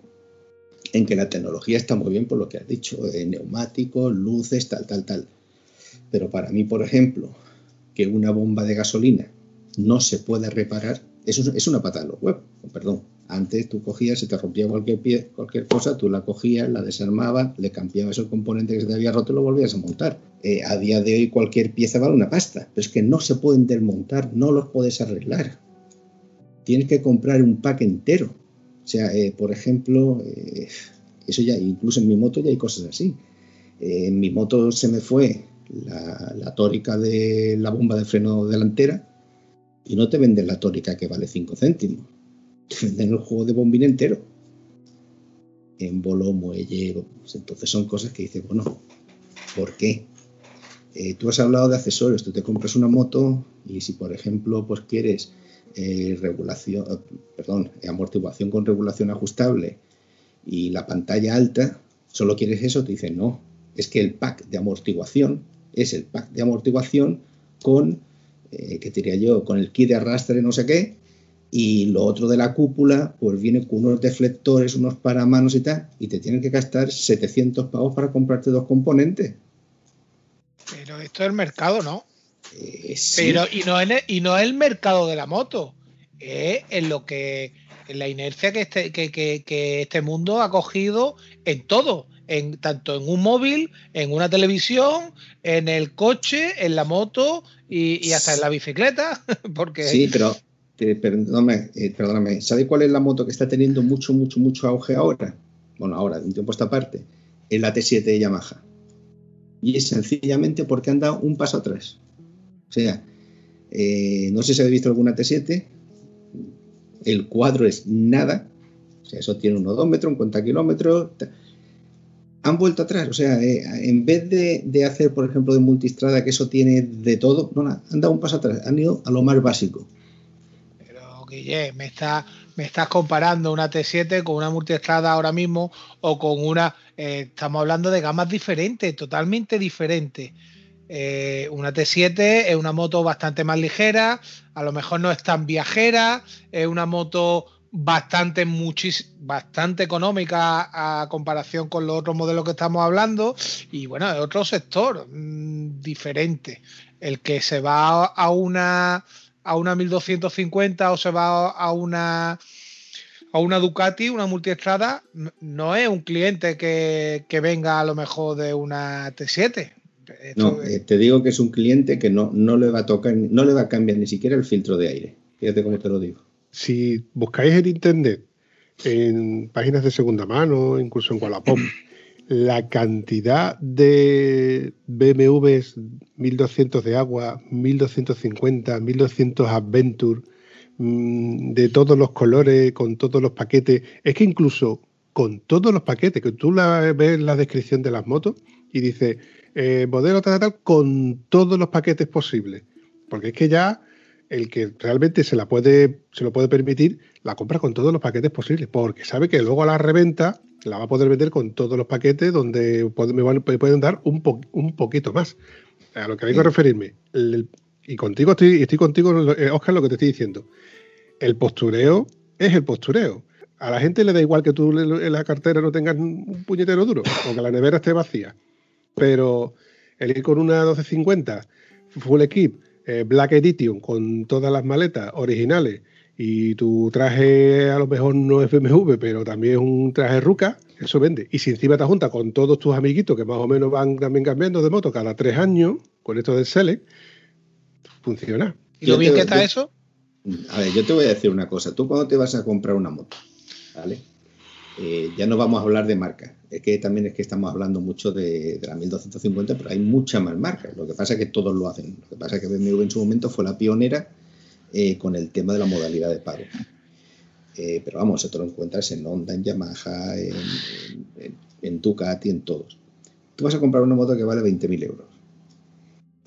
en que la tecnología está muy bien por lo que has dicho, de neumáticos, luces, tal, tal, tal. Pero para mí, por ejemplo, que una bomba de gasolina no se puede reparar, eso es una patada en los huevos, perdón. Antes tú cogías, se te rompía cualquier, pie, cualquier cosa, tú la cogías, la desarmabas, le cambiabas el componente que se te había roto y lo volvías a montar. Eh, a día de hoy cualquier pieza vale una pasta, pero es que no se pueden desmontar, no los puedes arreglar. Tienes que comprar un pack entero. O sea, eh, por ejemplo, eh, eso ya, incluso en mi moto ya hay cosas así. en mi moto se me fue la, tórica de la bomba de freno delantera y no te venden la tórica que vale 5 céntimos. Venden el juego de bombín entero. En bolo, muelle. Pues entonces son cosas que dices, bueno, ¿por qué? Eh, tú has hablado de accesorios. Tú te compras una moto y si, por ejemplo, pues quieres eh, regulación, perdón, amortiguación con regulación ajustable y la pantalla alta, solo quieres eso, te dicen, no, es que el pack de amortiguación es el pack de amortiguación con eh, que diría yo, con el kit de arrastre no sé qué, y lo otro de la cúpula, pues viene con unos deflectores, unos paramanos y tal, y te tienen que gastar 700 pavos para comprarte dos componentes. Pero esto es el mercado, ¿no? Eh, Pero, y no, es, y no es el mercado de la moto, es en lo que, en la inercia que este, que, que, que este mundo ha cogido en todo en, tanto en un móvil, en una televisión, en el coche, en la moto y, hasta en la bicicleta. (laughs) Porque... Sí, pero eh, perdóname, eh, perdóname, ¿sabe cuál es la moto que está teniendo mucho, mucho, mucho auge ahora? Bueno, ahora, de un tiempo a esta parte, es la T7 de Yamaha. Y es sencillamente porque han dado un paso atrás. O sea, eh, no sé si habéis visto alguna T7, el cuadro es nada, o sea, eso tiene un odómetro, un cuenta kilómetros, han vuelto atrás. O sea, eh, en vez de, hacer, por ejemplo, de multistrada, que eso tiene de todo, no, han dado un paso atrás, han ido a lo más básico. Guille, me, está, me estás comparando una T7 con una multistrada ahora mismo o con una. Eh, estamos hablando de gamas diferentes, totalmente diferentes. Eh, una T7 es una moto bastante más ligera, a lo mejor no es tan viajera, es una moto bastante, bastante económica a comparación con los otros modelos que estamos hablando y bueno, es otro sector mm, diferente. El que se va a una a una 1250 o se va a una a una Ducati, una multiestrada, no es un cliente que, venga a lo mejor de una T7. no, eh, te digo que es un cliente que no, no le va a tocar, no le va a cambiar ni siquiera el filtro de aire. Fíjate cómo te lo digo si buscáis en internet, en páginas de segunda mano, incluso en Wallapop, la cantidad de BMWs 1200 de agua, 1250, 1200 Adventure, mm, de todos los colores, con todos los paquetes. Es que incluso con todos los paquetes, que tú la, ves la descripción de las motos y dice eh, modelo tal, tal, con todos los paquetes posibles. Porque es que ya el que realmente se la puede, se lo puede permitir, la compra con todos los paquetes posibles, porque sabe que luego a la reventa la va a poder vender con todos los paquetes donde me, pueden dar un, un poquito más. A lo que vengo a referirme. y contigo estoy, estoy contigo, eh, Oscar, lo que te estoy diciendo. El postureo es el postureo. A la gente le da igual que tú en la cartera no tengas un puñetero duro o que la nevera esté vacía. Pero el ir con una 1250 full equip, eh, Black Edition, con todas las maletas originales y tu traje a lo mejor no es BMW, pero también es un traje Ruca, eso vende. Y si encima te juntas con todos tus amiguitos que más o menos van también cambiando de moto cada tres años, con esto del Select, funciona. ¿Y lo bien que está eso? A ver, yo te voy a decir una cosa. Tú cuando te vas a comprar una moto, ¿vale? Eh, ya no vamos a hablar de marca. Es que también es que estamos hablando mucho de, de, la 1250, pero hay muchas más marcas. Lo que pasa es que todos lo hacen. Lo que pasa es que BMW en su momento fue la pionera eh, con el tema de la modalidad de pago. Eh, pero vamos, esto lo encuentras en Honda, en Yamaha, en, Ducati, en todos. Tú vas a comprar una moto que vale 20.000 euros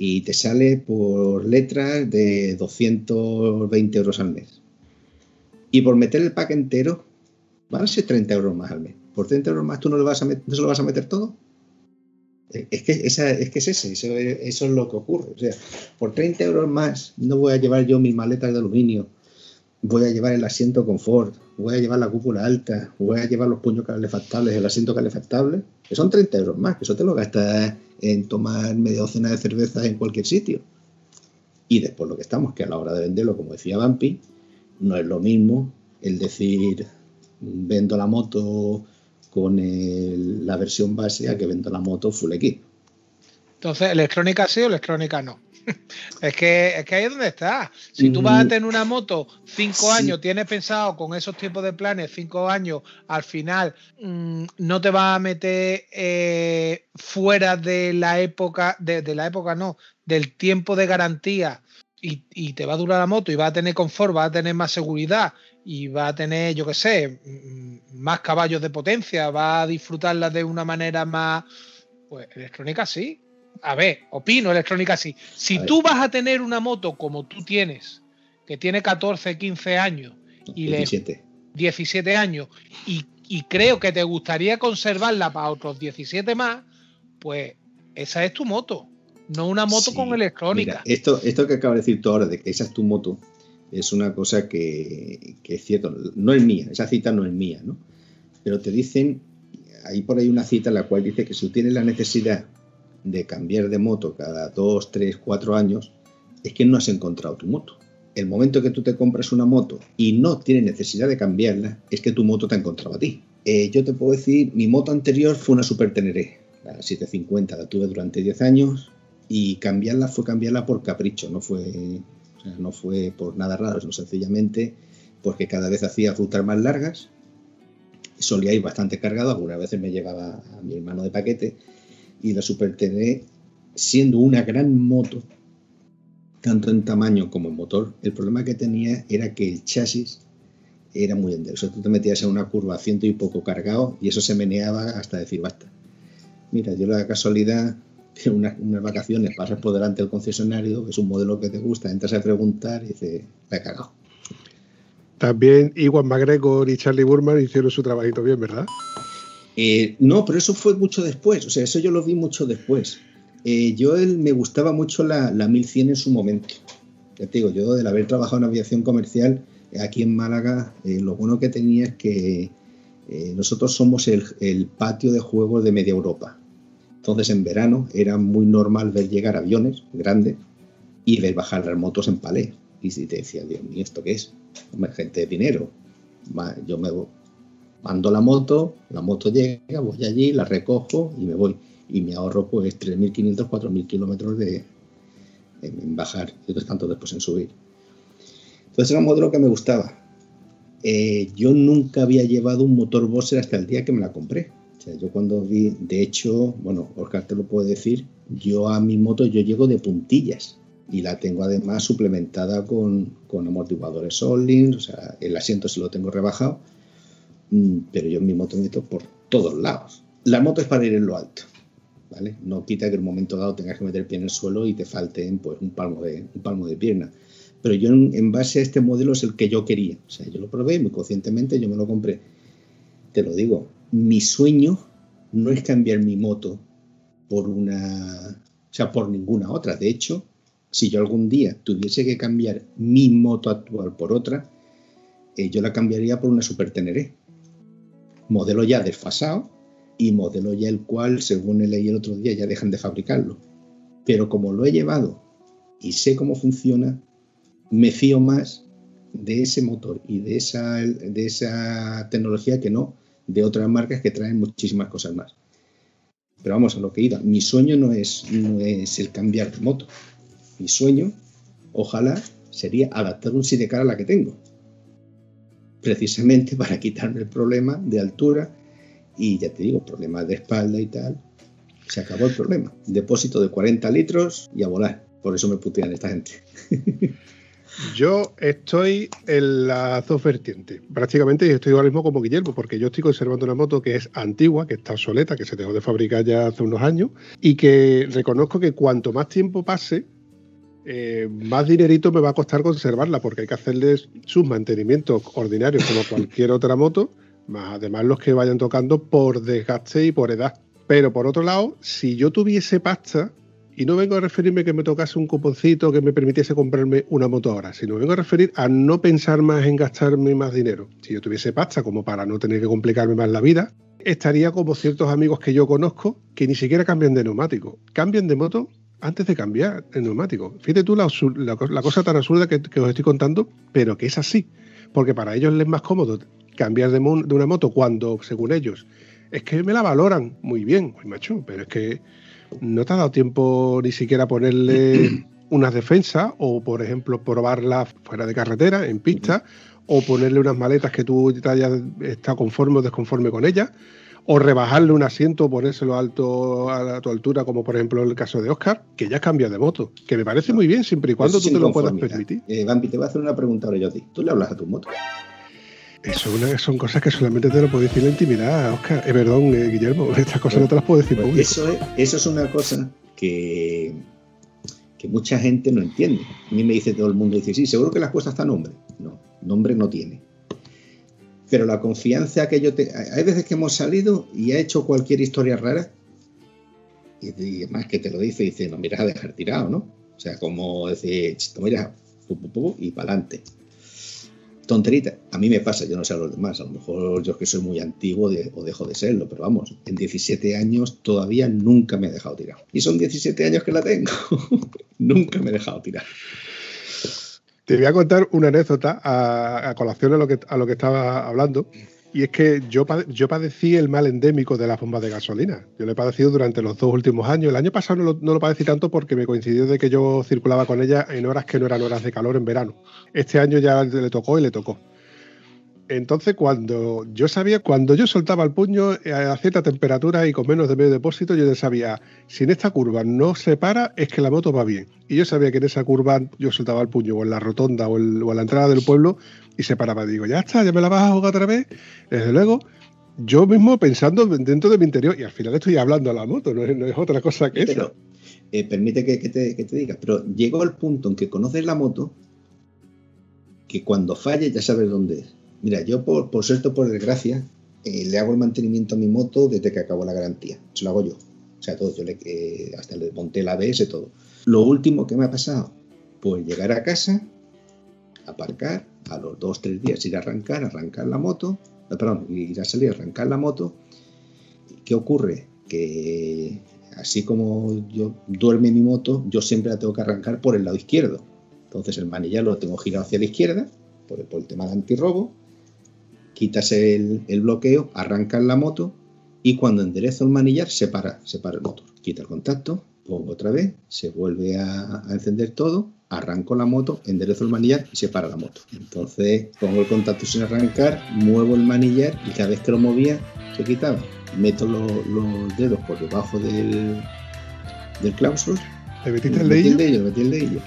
y te sale por letras de 220 euros al mes. Y por meter el pack entero, van a ser 30 euros más al mes. Por 30 euros más tú no, le vas a no se lo vas a meter todo. Es que, esa, es que es ese, eso, eso, es lo que ocurre. O sea, por 30 euros más no voy a llevar yo mis maletas de aluminio, voy a llevar el asiento confort, voy a llevar la cúpula alta, voy a llevar los puños calefactables, el asiento calefactable, que son 30 euros más, que eso te lo gastas en tomar media docena de cervezas en cualquier sitio. Y después lo que estamos, que a la hora de venderlo, como decía Bampi, no es lo mismo el decir vendo la moto con el, la versión base a que vendo la moto full equip. Entonces, electrónica sí o electrónica no. (laughs) es, que, es que ahí es donde está. Si tú vas a tener una moto cinco sí. años, tienes pensado con esos tipos de planes, cinco años, al final mmm, no te vas a meter eh, fuera de la época, de, de, la época no, del tiempo de garantía y, y, te va a durar la moto y va a tener confort, va a tener más seguridad y va a tener, yo qué sé, más caballos de potencia, va a disfrutarla de una manera más, pues electrónica sí. A ver, opino electrónica sí. Si tú vas a tener una moto como tú tienes, que tiene 14, 15 años y 17, le, 17 años y, y creo que te gustaría conservarla para otros 17 más, pues esa es tu moto, no una moto sí, con electrónica. Mira, esto, esto que acabo de decir tú ahora, de que esa es tu moto, es una cosa que, que, es cierto, no es mía, esa cita no es mía, ¿no? Pero te dicen, hay por ahí una cita en la cual dice que si tienes la necesidad de cambiar de moto cada dos, tres, cuatro años, es que no has encontrado tu moto. El momento que tú te compras una moto y no tienes necesidad de cambiarla, es que tu moto te ha encontrado a ti. Eh, yo te puedo decir, mi moto anterior fue una Super Teneré, la 750, la tuve durante 10 años y cambiarla fue cambiarla por capricho, no fue sea, no fue por nada raro, sino sencillamente porque cada vez hacía rutas más largas, solía ir bastante cargado, algunas veces me llevaba a mi hermano de paquete, y la Super TD, siendo una gran moto, tanto en tamaño como en motor, el problema que tenía era que el chasis era muy enderezo. Tú te metías en una curva ciento y poco cargado y eso se meneaba hasta decir basta. Mira, yo la casualidad (laughs) unas, unas, vacaciones, pasas por delante del concesionario, es un modelo que te gusta, entras a preguntar y dices, la he cagado. También Iwan McGregor y Charlie Burman hicieron su trabajito bien, ¿verdad? Eh, no, pero eso fue mucho después, o sea, eso yo lo vi mucho después. Eh, yo él, me gustaba mucho la, la 1100 en su momento. Ya te digo, yo del haber trabajado en aviación comercial aquí en Málaga, eh, lo bueno que tenía es que eh, nosotros somos el, el patio de juegos de media Europa. Entonces en verano era muy normal ver llegar aviones grandes y ver bajar las motos en palé. Y si te decía, Dios mío, ¿esto qué es? Gente de dinero. Yo me mando la moto, la moto llega, voy allí, la recojo y me voy. Y me ahorro pues 3.500, 4.000 kilómetros de, en, bajar y otros tanto después en subir. Entonces era un modelo que me gustaba. Eh, yo nunca había llevado un motor Bosser hasta el día que me la compré yo cuando vi, de hecho, bueno, Oscar te lo puede decir, yo a mi moto yo llego de puntillas. y la tengo además suplementada con, con amortiguadores Solin, o sea, el asiento sí lo tengo rebajado, mm, pero yo en mi moto meto por todos lados. La moto es para ir en lo alto, ¿vale? No quita que en un momento dado tengas que meter el pie en el suelo y te falten pues, un, palmo de, un palmo de pierna. Pero yo en, base a este modelo es el que yo quería. O sea, yo lo probé muy conscientemente, yo me lo compré. Te lo digo, mi sueño no es cambiar mi moto por una, o sea, por ninguna otra. De hecho, si yo algún día tuviese que cambiar mi moto actual por otra, eh, yo la cambiaría por una Super Teneré. Modelo ya desfasado y modelo ya el cual, según leí el otro día, ya dejan de fabricarlo. Pero como lo he llevado y sé cómo funciona, me fío más de ese motor y de esa, de esa tecnología que no de otras marcas que traen muchísimas cosas más. Pero vamos a lo que iba. Mi sueño no es, no es el cambiar de moto mi sueño, ojalá, sería adaptar un sidecar a la que tengo. Precisamente para quitarme el problema de altura y ya te digo, problemas de espalda y tal. Se acabó el problema. Depósito de 40 litros y a volar. Por eso me putean esta gente. (laughs) Yo estoy en las dos vertientes. Prácticamente estoy ahora mismo como Guillermo, porque yo estoy conservando una moto que es antigua, que está obsoleta, que se dejó de fabricar ya hace unos años, y que reconozco que cuanto más tiempo pase, eh, más dinerito me va a costar conservarla porque hay que hacerle sus mantenimientos ordinarios como cualquier otra moto, más además los que vayan tocando por desgaste y por edad. Pero por otro lado, si yo tuviese pasta, y no vengo a referirme que me tocase un cuponcito que me permitiese comprarme una moto ahora, sino vengo a referir a no pensar más en gastarme más dinero. Si yo tuviese pasta como para no tener que complicarme más la vida, estaría como ciertos amigos que yo conozco que ni siquiera cambian de neumático, cambian de moto antes de cambiar el neumático. Fíjate tú la, cosa tan absurda que, os estoy contando, pero que es así. Porque para ellos les es más cómodo cambiar de, una moto cuando, según ellos, es que me la valoran muy bien, muy macho, pero es que no te ha dado tiempo ni siquiera ponerle (clears throat) unas defensas o, por ejemplo, probarla fuera de carretera, en pista, o ponerle unas maletas que tú te hayas estado conforme o desconforme con ellas o rebajarle un asiento, ponérselo alto a tu altura, como por ejemplo el caso de Oscar, que ya cambia de moto, que me parece muy bien siempre y cuando tú te lo puedas permitir. Eh, Bambi, te voy a hacer una pregunta ahora yo a ti. ¿Tú le hablas a tu moto? Eso son cosas que solamente te lo puedo decir en la intimidad, Oscar. Eh, perdón, eh, Guillermo, (laughs) estas cosas no te las puedo decir pues Eso es, eso es una cosa que, que mucha gente no entiende. A mí me dice todo el mundo, dice, sí, seguro que las puestas está nombre. No, nombre no tiene pero la confianza que yo te... Hay veces que hemos salido y ha hecho cualquier historia rara y, además que te lo dice, dice, no miras a dejar tirado, ¿no? O sea, como decir, mira, y para adelante. Tonterita, a mí me pasa, yo no sé a los demás, a lo mejor yo que soy muy antiguo o dejo de serlo, pero vamos, en 17 años todavía nunca me he dejado tirar. Y son 17 años que la tengo, (laughs) nunca me he dejado tirar. Te voy a contar una anécdota a, colación a a lo que estaba hablando. Y es que yo, yo padecí el mal endémico de las bombas de gasolina. Yo lo he padecido durante los dos últimos años. El año pasado no lo, padecí tanto porque me coincidió de que yo circulaba con ella en horas que no eran horas de calor en verano. Este año ya le tocó y le tocó. Entonces, cuando yo sabía, cuando yo soltaba el puño eh, a cierta temperatura y con menos de medio depósito, yo ya sabía, si en esta curva no se para, es que la moto va bien. Y yo sabía que en esa curva yo soltaba el puño o en la rotonda o, en la entrada del pueblo y se paraba. Digo, ya está, ya me la vas a jugar otra vez. Desde luego, yo mismo pensando dentro de mi interior, y al final estoy hablando a la moto, no es, otra cosa que eso. Eh, permite que, te, que te diga, pero llegó el punto en que conoces la moto que cuando falle ya sabes dónde es Mira, yo por, por suerte por desgracia, eh, le hago el mantenimiento a mi moto desde que acabó la garantía. Se lo hago yo. O sea, todo. Yo le, eh, hasta le monté la ABS, todo. Lo último que me ha pasado, pues llegar a casa, aparcar, a los dos, tres días ir a arrancar, arrancar la moto, eh, perdón, ir a salir, arrancar la moto. ¿Qué ocurre? Que así como yo duerme mi moto, yo siempre la tengo que arrancar por el lado izquierdo. Entonces el manillar lo tengo girado hacia la izquierda, por por el tema de antirrobo, quitas el, bloqueo, arrancas la moto y cuando enderezo el manillar se para, se para el motor. Quita el contacto, pongo otra vez, se vuelve a, encender todo, arranco la moto, enderezo el manillar y se para la moto. Entonces pongo el contacto sin arrancar, muevo el manillar y cada vez que lo movía se quitaba. Meto los, dedos por debajo del, del clausur. ¿Le metiste el dedillo? metí el dedillo.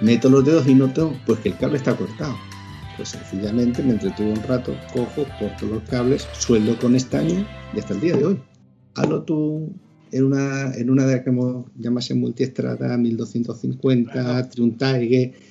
meto los dedos y noto pues que el cable está cortado. Pues sencillamente me entretuve un rato, cojo, corto los cables, sueldo con estaño y hasta el día de hoy. Hazlo tú en una, en una de las que llamase multiestrada, 1250, claro.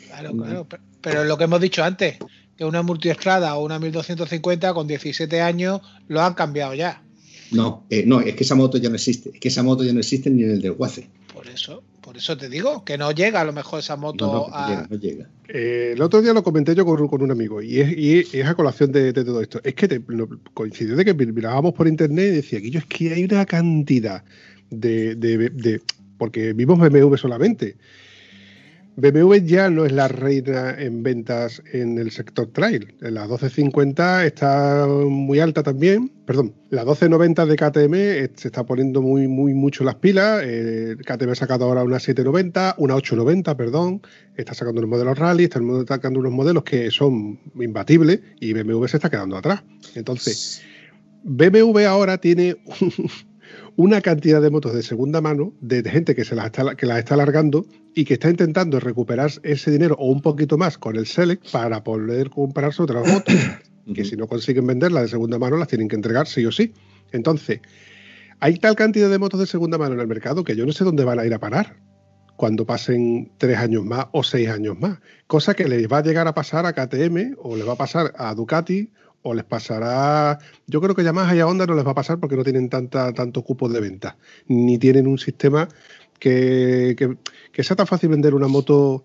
Claro, claro, pero lo que hemos dicho antes, que una multiestrada o una 1250 con 17 años lo han cambiado ya. No, eh, no, es que esa moto ya no existe. Es que esa moto ya no existe ni en el del Guace. Por eso, por eso te digo, que no llega a lo mejor esa moto no, no, a... llega, no llega. Eh, el otro día lo comenté yo con, con un amigo y es, y es, a colación de, de, todo esto. Es que te, coincidió de que mirábamos por internet y decía que yo es que hay una cantidad de, de, de porque vimos BMW solamente. BMW ya no es la reina en ventas en el sector trail. La 1250 está muy alta también. Perdón, la 1290 de KTM se está poniendo muy, muy mucho las pilas. Eh, KTM ha sacado ahora una 790, una 890, perdón. Está sacando unos modelos rally, está sacando unos modelos que son imbatibles y BMW se está quedando atrás. Entonces, BMW ahora tiene una cantidad de motos de segunda mano de gente que se las está, que las está alargando y que está intentando recuperar ese dinero o un poquito más con el Select para poder comprarse otras motos (coughs) que si no consiguen venderla de segunda mano las tienen que entregar sí o sí. Entonces, hay tal cantidad de motos de segunda mano en el mercado que yo no sé dónde van a ir a parar cuando pasen tres años más o seis años más. Cosa que les va a llegar a pasar a KTM o les va a pasar a Ducati o les pasará. Yo creo que Yamaha y a Honda no les va a pasar porque no tienen tanta, tanto cupo de venta, ni tienen un sistema que, que, que sea tan fácil vender una moto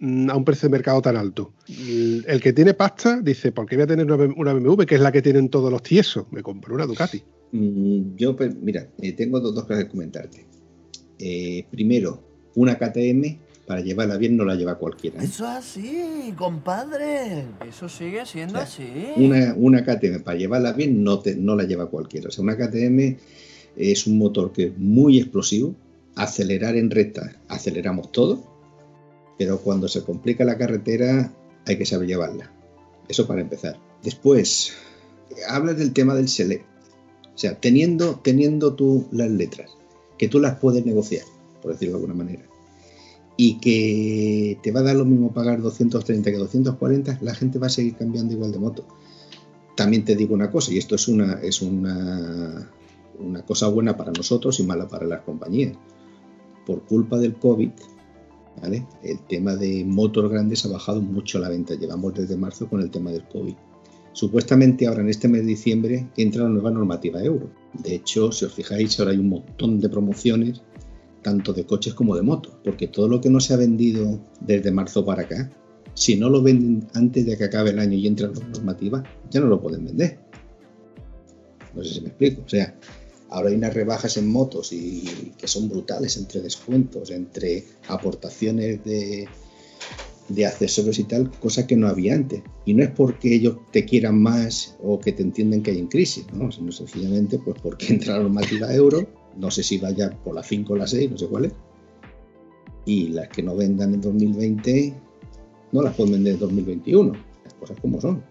mm, a un precio de mercado tan alto. El que tiene pasta dice, ¿por qué voy a tener una BMW que es la que tienen todos los tiesos? Me compro una Ducati. Mm, yo, pues, mira, eh, tengo dos, dos, cosas que comentarte. Eh, primero, una KTM para llevarla bien no la lleva cualquiera. ¿eh? Eso es así, compadre. Eso sigue siendo o sea, así. Una, una KTM para llevarla bien no, te, no la lleva cualquiera. O sea, una KTM es un motor que es muy explosivo. Acelerar en recta, aceleramos todo. Pero cuando se complica la carretera, hay que saber llevarla. Eso para empezar. Después, hablas del tema del select. O sea, teniendo, teniendo tú las letras, que tú las puedes negociar, por decirlo de alguna manera y que te va a dar lo mismo pagar 230 que 240, la gente va a seguir cambiando igual de moto. También te digo una cosa, y esto es una, es una, una cosa buena para nosotros y mala para las compañías. Por culpa del COVID, ¿vale? el tema de motos grandes ha bajado mucho la venta. Llevamos desde marzo con el tema del COVID. Supuestamente ahora en este mes de diciembre entra la nueva normativa euro. De hecho, si os fijáis, ahora hay un montón de promociones tanto de coches como de motos, porque todo lo que no se ha vendido desde marzo para acá, si no lo venden antes de que acabe el año y entre la normativa, ya no lo pueden vender. No sé si me explico. O sea, ahora hay unas rebajas en motos y que son brutales entre descuentos, entre aportaciones de, de accesorios y tal, cosa que no había antes. Y no es porque ellos te quieran más o que te entiendan que hay en crisis, ¿no? sino sencillamente pues porque entra la normativa euro no sé si vaya por la 5 o la 6, no sé cuál es. Y las que no vendan en 2020 no las pueden vender en 2021. Las cosas como son.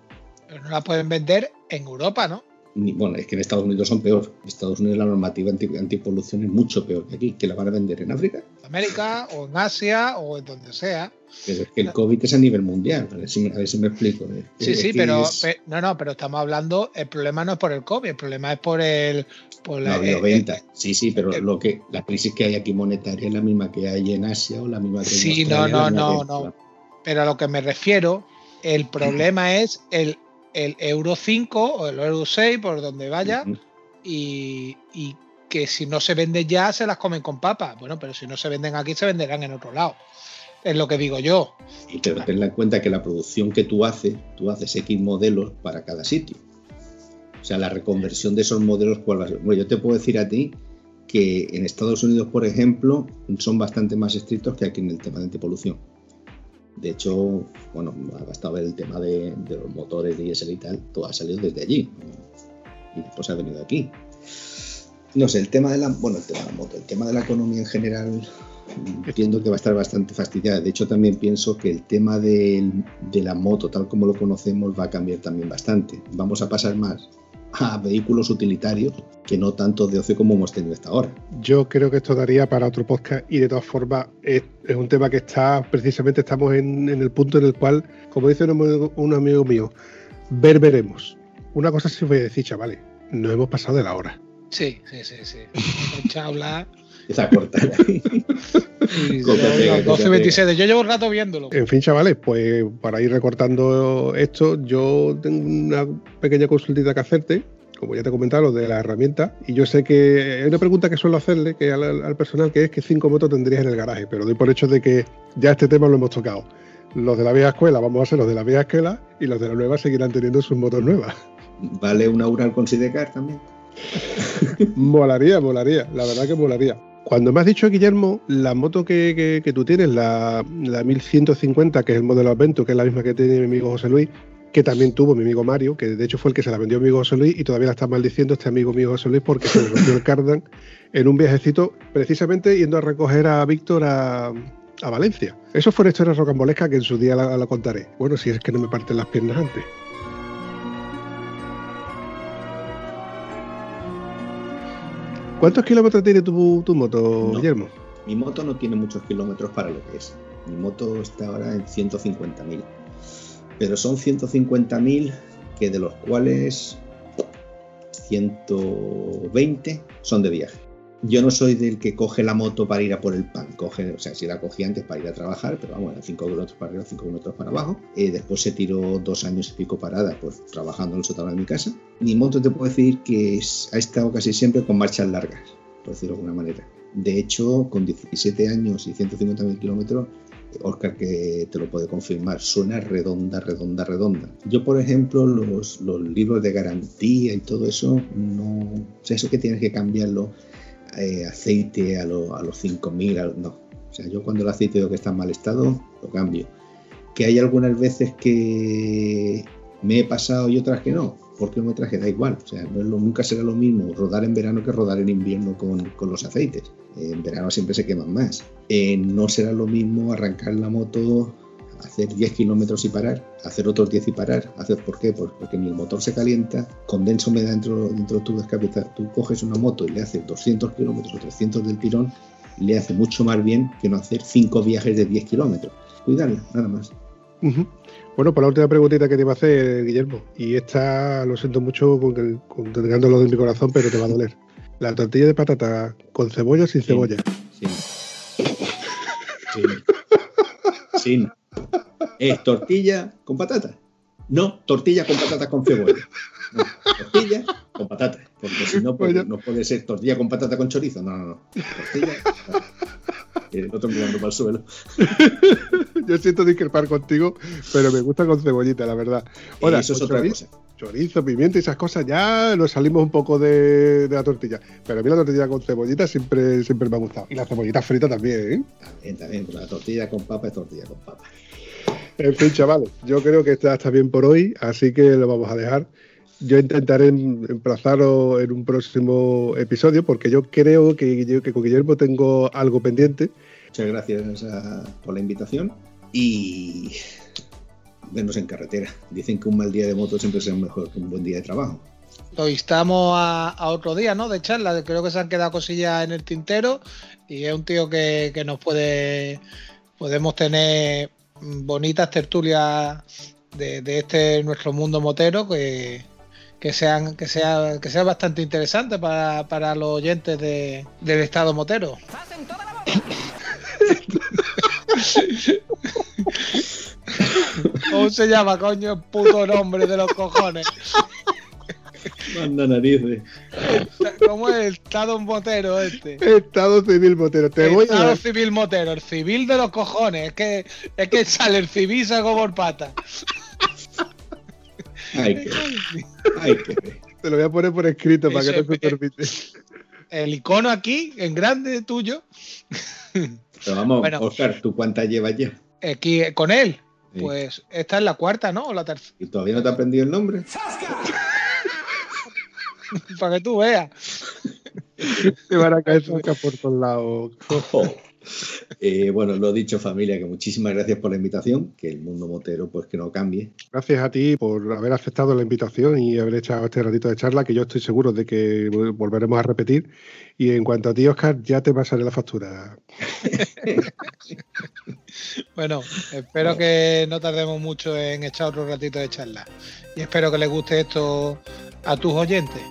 Pero no las pueden vender en Europa, ¿no? Bueno, es que en Estados Unidos son peor. En Estados Unidos la normativa anti, antipolución es mucho peor que aquí, que la van a vender en África. América o en Asia o en donde sea. Pero es que el COVID es a nivel mundial, a ver si, a ver si me explico. Sí, sí, pero, es... no, no, pero estamos hablando, el problema no es por el COVID, el problema es por el... Por la, no, venta. El, sí, sí, pero el, lo que la crisis que hay aquí monetaria es la misma que hay en Asia o la misma que hay sí, en Australia. Sí, no, no, no, no. Pero a lo que me refiero, el problema es el, el Euro 5 o el Euro 6, por donde vaya, uh -huh. y, y que si no se venden ya se las comen con papa. Bueno, pero si no se venden aquí se venderán en otro lado. Es lo que digo yo. Y te ten en cuenta que la producción que tú haces, tú haces X modelos para cada sitio. O sea, la reconversión de esos modelos, ¿cuál va a ser? Bueno, yo te puedo decir a ti que en Estados Unidos, por ejemplo, son bastante más estrictos que aquí en el tema de antipolución. De hecho, bueno, basta ver el tema de, de los motores diésel y tal, todo ha salido desde allí. Y después ha venido aquí. No sé, el tema de la, bueno, el tema de la moto, el tema de la economía en general, entiendo que va a estar bastante fastidiada. De hecho, también pienso que el tema de, de, la moto, tal como lo conocemos, va a cambiar también bastante. Vamos a pasar más a vehículos utilitarios que no tanto de ocio como hemos tenido hasta ahora. Yo creo que esto daría para otro podcast y de todas formas es, es un tema que está, precisamente estamos en, en, el punto en el cual, como dice un amigo, un amigo mío, ver veremos. Una cosa sí voy a decir, chavales, nos hemos pasado de la hora. Sí, sí, sí, sí. (laughs) Hemos hablar. Esa corta. (laughs) Sí, 12.27. Yo llevo un rato viéndolo. En fin, chavales, pues para ir recortando esto, yo tengo una pequeña consultita que hacerte, como ya te he comentado, lo de la herramienta. Y yo sé que hay una pregunta que suelo hacerle que al, al personal, que es que cinco motos tendrías en el garaje, pero doy por hecho de que ya este tema lo hemos tocado. Los de la vieja escuela vamos a ser los de la vieja escuela y los de la nueva seguirán teniendo sus motos nuevas. ¿Vale una Ural con Sidecar también? (laughs) molaría, molaría, la verdad que molaría. Cuando me has dicho, Guillermo, la moto que, que, tú tienes, la, la, 1150, que es el modelo Advento, que es la misma que tiene mi amigo José Luis, que también tuvo mi amigo Mario, que de hecho fue el que se la vendió a mi amigo José Luis y todavía la está maldiciendo este amigo mío José Luis porque se le rompió el cardan en un viajecito, precisamente yendo a recoger a Víctor a, a Valencia. Eso fue una historia rocambolesca que en su día la contaré. Bueno, si es que no me parten las piernas antes. ¿Cuántos kilómetros tiene tu, tu moto, No. Guillermo? Mi moto no tiene muchos kilómetros para lo que es. Mi moto está ahora en 150.000. Pero son 150.000 que de los cuales 120 son de viaje. Yo no soy del que coge la moto para ir a por el pan. Coge, o sea, si la cogí antes para ir a trabajar, pero vamos, era 5 kilómetros para arriba, 5 kilómetros para abajo. Eh, después se tiró dos años y pico parada, pues trabajando en el sótano de mi casa. Mi moto te puedo decir que es- ha estado casi siempre con marchas largas, por decirlo de alguna manera. De hecho, con 17 años y 150.000 kilómetros, Oscar que te lo puede confirmar, suena redonda, redonda, redonda. Yo, por ejemplo, los, los libros de garantía y todo eso, no. O sea, eso que tienes que cambiarlo, eh, aceite a, lo- a los 5000, a- no. O sea, yo cuando el aceite veo que está en mal estado, lo cambio. Que hay algunas veces que me he pasado y otras que no. ¿Por kilometraje? Da igual. O sea, no nunca será lo mismo rodar en verano que rodar en invierno con, con los aceites. En verano siempre se queman más. Eh, no será lo mismo arrancar la moto, hacer 10 kilómetros y parar, hacer otros 10 y parar. Hacer, ¿Por qué? Pues porque ni el motor se calienta, condensa humedad dentro, dentro de tu escape. Tú coges una moto y le haces 200 kilómetros o 300 del tirón, le hace mucho más bien que no hacer 5 viajes de 10 kilómetros. Cuidarla, nada más. Bueno, por la última preguntita que te iba a hacer, Guillermo, y esta lo siento mucho con, el- con lo de mi corazón, pero te va a doler. La tortilla de patata con cebolla o sin Sí. cebolla. Sin. Sin. Sin. ¿Es tortilla con patata? No, tortilla con patatas con cebolla. No, tortilla con patatas. Porque si no, pues, no puede ser tortilla con patata con chorizo. No, no, no. Tortilla. con El otro mirando para el suelo. (laughs) Yo siento discrepar contigo, pero me gusta con cebollita, la verdad. Ahora, Eso es otra chorizo, cosa. chorizo, pimiento y esas cosas, ya nos salimos un poco de, de la tortilla. Pero a mí la tortilla con cebollita siempre, siempre me ha gustado. Y la cebollita frita también, ¿eh? También, también. La tortilla con papa es tortilla con papa. En fin, chavales, yo creo que está, está bien por hoy, así que lo vamos a dejar. Yo intentaré em- emplazaros en un próximo episodio, porque yo creo que, yo- que con Guillermo tengo algo pendiente. Muchas gracias a- por la invitación y vernos en carretera. Dicen que un mal día de moto siempre será mejor que un buen día de trabajo. Lo instamos a, a otro día, ¿no? De charla. Creo que se han quedado cosillas en el tintero y es un tío que, que nos puede. Podemos tener bonitas tertulias de, de este nuestro mundo motero que, que sean que sea que sea bastante interesante para, para los oyentes de- del estado motero. (laughs) ¿Cómo se llama, coño? El puto nombre de los cojones. Manda narices. ¿Cómo es el estado motero este? Estado civil motero, te voy a Estado civil motero, el civil de los cojones. Es que, es que sale el civil saco por pata. Hay que ver. Hay (laughs) que ver. Te lo voy a poner por escrito para que no se te es- olvide. El icono aquí, en grande tuyo, Pero vamos, Bueno. Oscar, ¿tú cuántas llevas ya? aquí con él. Sí. Pues esta es la cuarta, ¿no? O la tercera. ¿Y todavía no te has aprendido el nombre? (laughs) Para que tú veas. Te van a caer por todos lados. (laughs) Eh, bueno, lo dicho familia, que muchísimas gracias por la invitación, que el mundo motero pues que no cambie. Gracias a ti por haber aceptado la invitación y haber echado este ratito de charla, que yo estoy seguro de que volveremos a repetir. Y en cuanto a ti, Oscar, ya te pasaré la factura. (laughs) bueno, espero que no tardemos mucho en echar otro ratito de charla. Y espero que les guste esto a tus oyentes.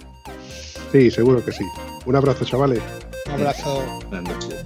Sí, seguro que sí. Un abrazo, chavales. Un abrazo. Buenas noches.